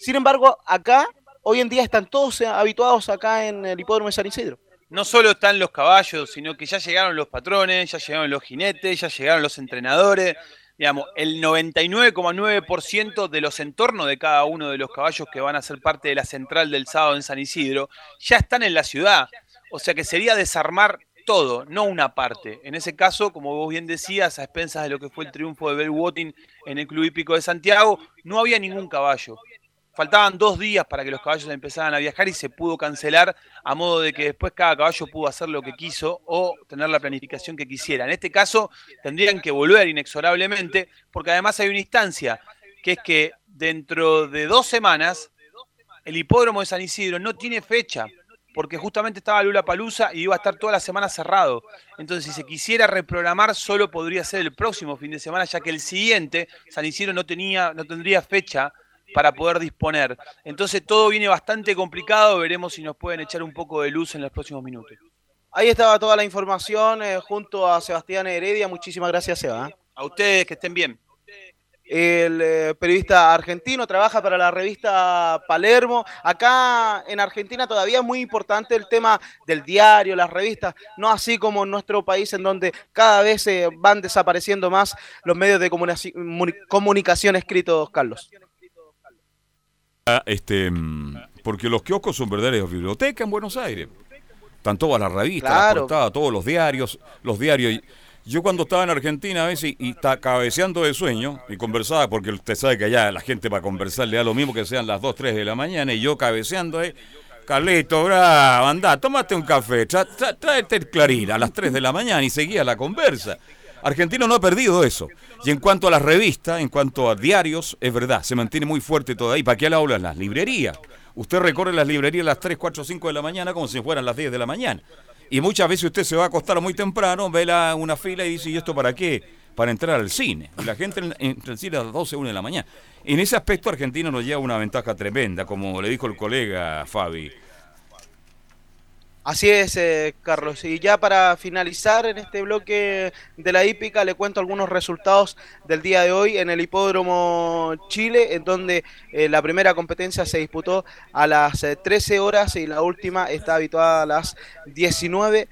Speaker 21: Sin embargo, acá, hoy en día están todos eh, habituados acá en el hipódromo de San Isidro.
Speaker 23: No solo están los caballos, sino que ya llegaron los patrones, ya llegaron los jinetes, ya llegaron los entrenadores. Digamos, el 99,9% de los entornos de cada uno de los caballos que van a ser parte de la central del sábado en San Isidro ya están en la ciudad. O sea que sería desarmar todo, no una parte. En ese caso, como vos bien decías, a expensas de lo que fue el triunfo de Bell Watting en el Club Hípico de Santiago, no había ningún caballo. Faltaban dos días para que los caballos empezaran a viajar y se pudo cancelar a modo de que después cada caballo pudo hacer lo que quiso o tener la planificación que quisiera. En este caso tendrían que volver inexorablemente porque además hay una instancia que es que dentro de dos semanas el hipódromo de San Isidro no tiene fecha porque justamente estaba Lula Palusa y iba a estar toda la semana cerrado. Entonces, si se quisiera reprogramar, solo podría ser el próximo fin de semana, ya que el siguiente, San Isidro no, tenía, no tendría fecha para poder disponer. Entonces todo viene bastante complicado, veremos si nos pueden echar un poco de luz en los próximos minutos.
Speaker 21: Ahí estaba toda la información eh, junto a Sebastián Heredia. Muchísimas gracias, Seba.
Speaker 23: A ustedes, que estén bien.
Speaker 21: El eh, periodista argentino trabaja para la revista Palermo. Acá en Argentina todavía es muy importante el tema del diario, las revistas, no así como en nuestro país en donde cada vez se van desapareciendo más los medios de comunicación escritos, Carlos.
Speaker 7: Ah, este, mm, porque los kioscos son verdaderas bibliotecas en Buenos Aires. Están todas las revistas, las portadas, todos los diarios, los diarios. Yo cuando estaba en Argentina a veces y, estaba cabeceando de sueño y conversaba, porque usted sabe que allá la gente para conversar le da lo mismo que sean las 2, 3 de la mañana y yo cabeceando, eh, Carlito, bravo, anda, tómate un café, tráete el clarín a las 3 de la mañana y seguía la conversa. Argentino no ha perdido eso. Y en cuanto a las revistas, en cuanto a diarios, es verdad, se mantiene muy fuerte todavía. ¿Para qué la hablan las librerías? Usted recorre las librerías a las 3, 4, 5 de la mañana como si fueran las 10 de la mañana. Y muchas veces usted se va a acostar muy temprano, ve la, una fila y dice, ¿y esto para qué? Para entrar al cine. Y la gente entra al cine a las 12, 1 de la mañana. En ese aspecto Argentina nos lleva una ventaja tremenda, como le dijo el colega Fabi.
Speaker 21: Así es, eh, Carlos. Y ya para finalizar en este bloque de la hípica, le cuento algunos resultados del día de hoy en el Hipódromo Chile, en donde eh, la primera competencia se disputó a las 13 eh, horas y la última está habituada a las 19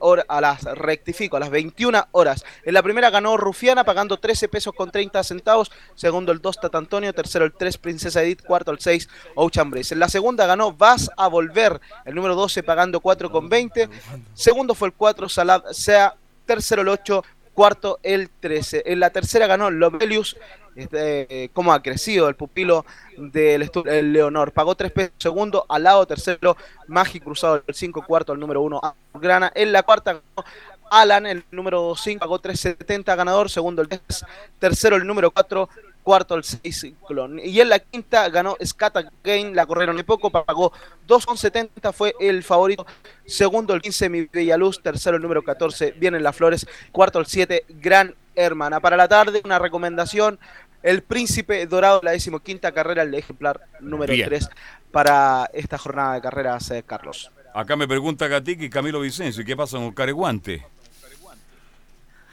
Speaker 21: horas, a las rectifico, a las 21 horas. En la primera ganó Rufiana pagando 13 pesos con 30 centavos, segundo el 2 Tatantonio, tercero el 3 Princesa Edith, cuarto el 6 Ocean En la segunda ganó Vas a Volver, el número 12 pagando 4 con 20. Segundo fue el 4, Salad sea. Tercero el 8, cuarto el 13. En la tercera ganó Lobelius. Este, eh, cómo ha crecido el pupilo del el Leonor. Pagó 3 pesos. Segundo, al lado. Tercero, Magi Cruzado. El 5, cuarto, el número 1, Grana. En la cuarta ganó Alan, el número 5, pagó 3.70 ganador. Segundo, el 10. Tercero, el número 4, cuarto el 6 Y en la quinta ganó Scata Gain, la corrieron de poco, pagó 2,70, fue el favorito. Segundo el 15, Mi Bella Luz. Tercero el número 14, Vienen las Flores. Cuarto el 7, Gran Hermana. Para la tarde, una recomendación el Príncipe Dorado, la decimoquinta carrera, el ejemplar número
Speaker 7: Bien.
Speaker 21: 3 para esta jornada de carreras, eh, Carlos.
Speaker 7: Acá me pregunta Gatic y Camilo Vicencio, ¿y qué pasa con Careguante?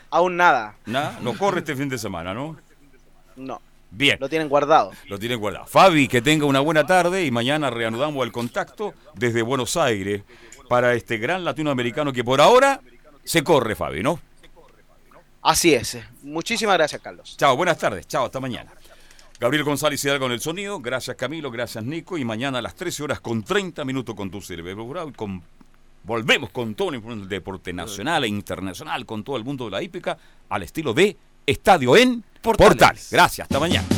Speaker 21: Aún nada,
Speaker 7: Nada, no corre este fin de semana, ¿no?
Speaker 21: No.
Speaker 7: Bien.
Speaker 21: Lo tienen guardado.
Speaker 7: Lo tienen guardado. Fabi, que tenga una buena tarde y mañana reanudamos el contacto desde Buenos Aires para este gran latinoamericano que por ahora se corre, Fabi, ¿no?
Speaker 21: Así es. Muchísimas gracias, Carlos.
Speaker 7: Chao, buenas tardes. Chao, hasta mañana. Gabriel González Hidalgo con el sonido. Gracias, Camilo. Gracias, Nico. Y mañana a las 13 horas con 30 minutos con tu cerebro con... Volvemos con todo el deporte nacional e internacional, con todo el mundo de la hípica, al estilo de Estadio en Portales. Gracias, hasta mañana.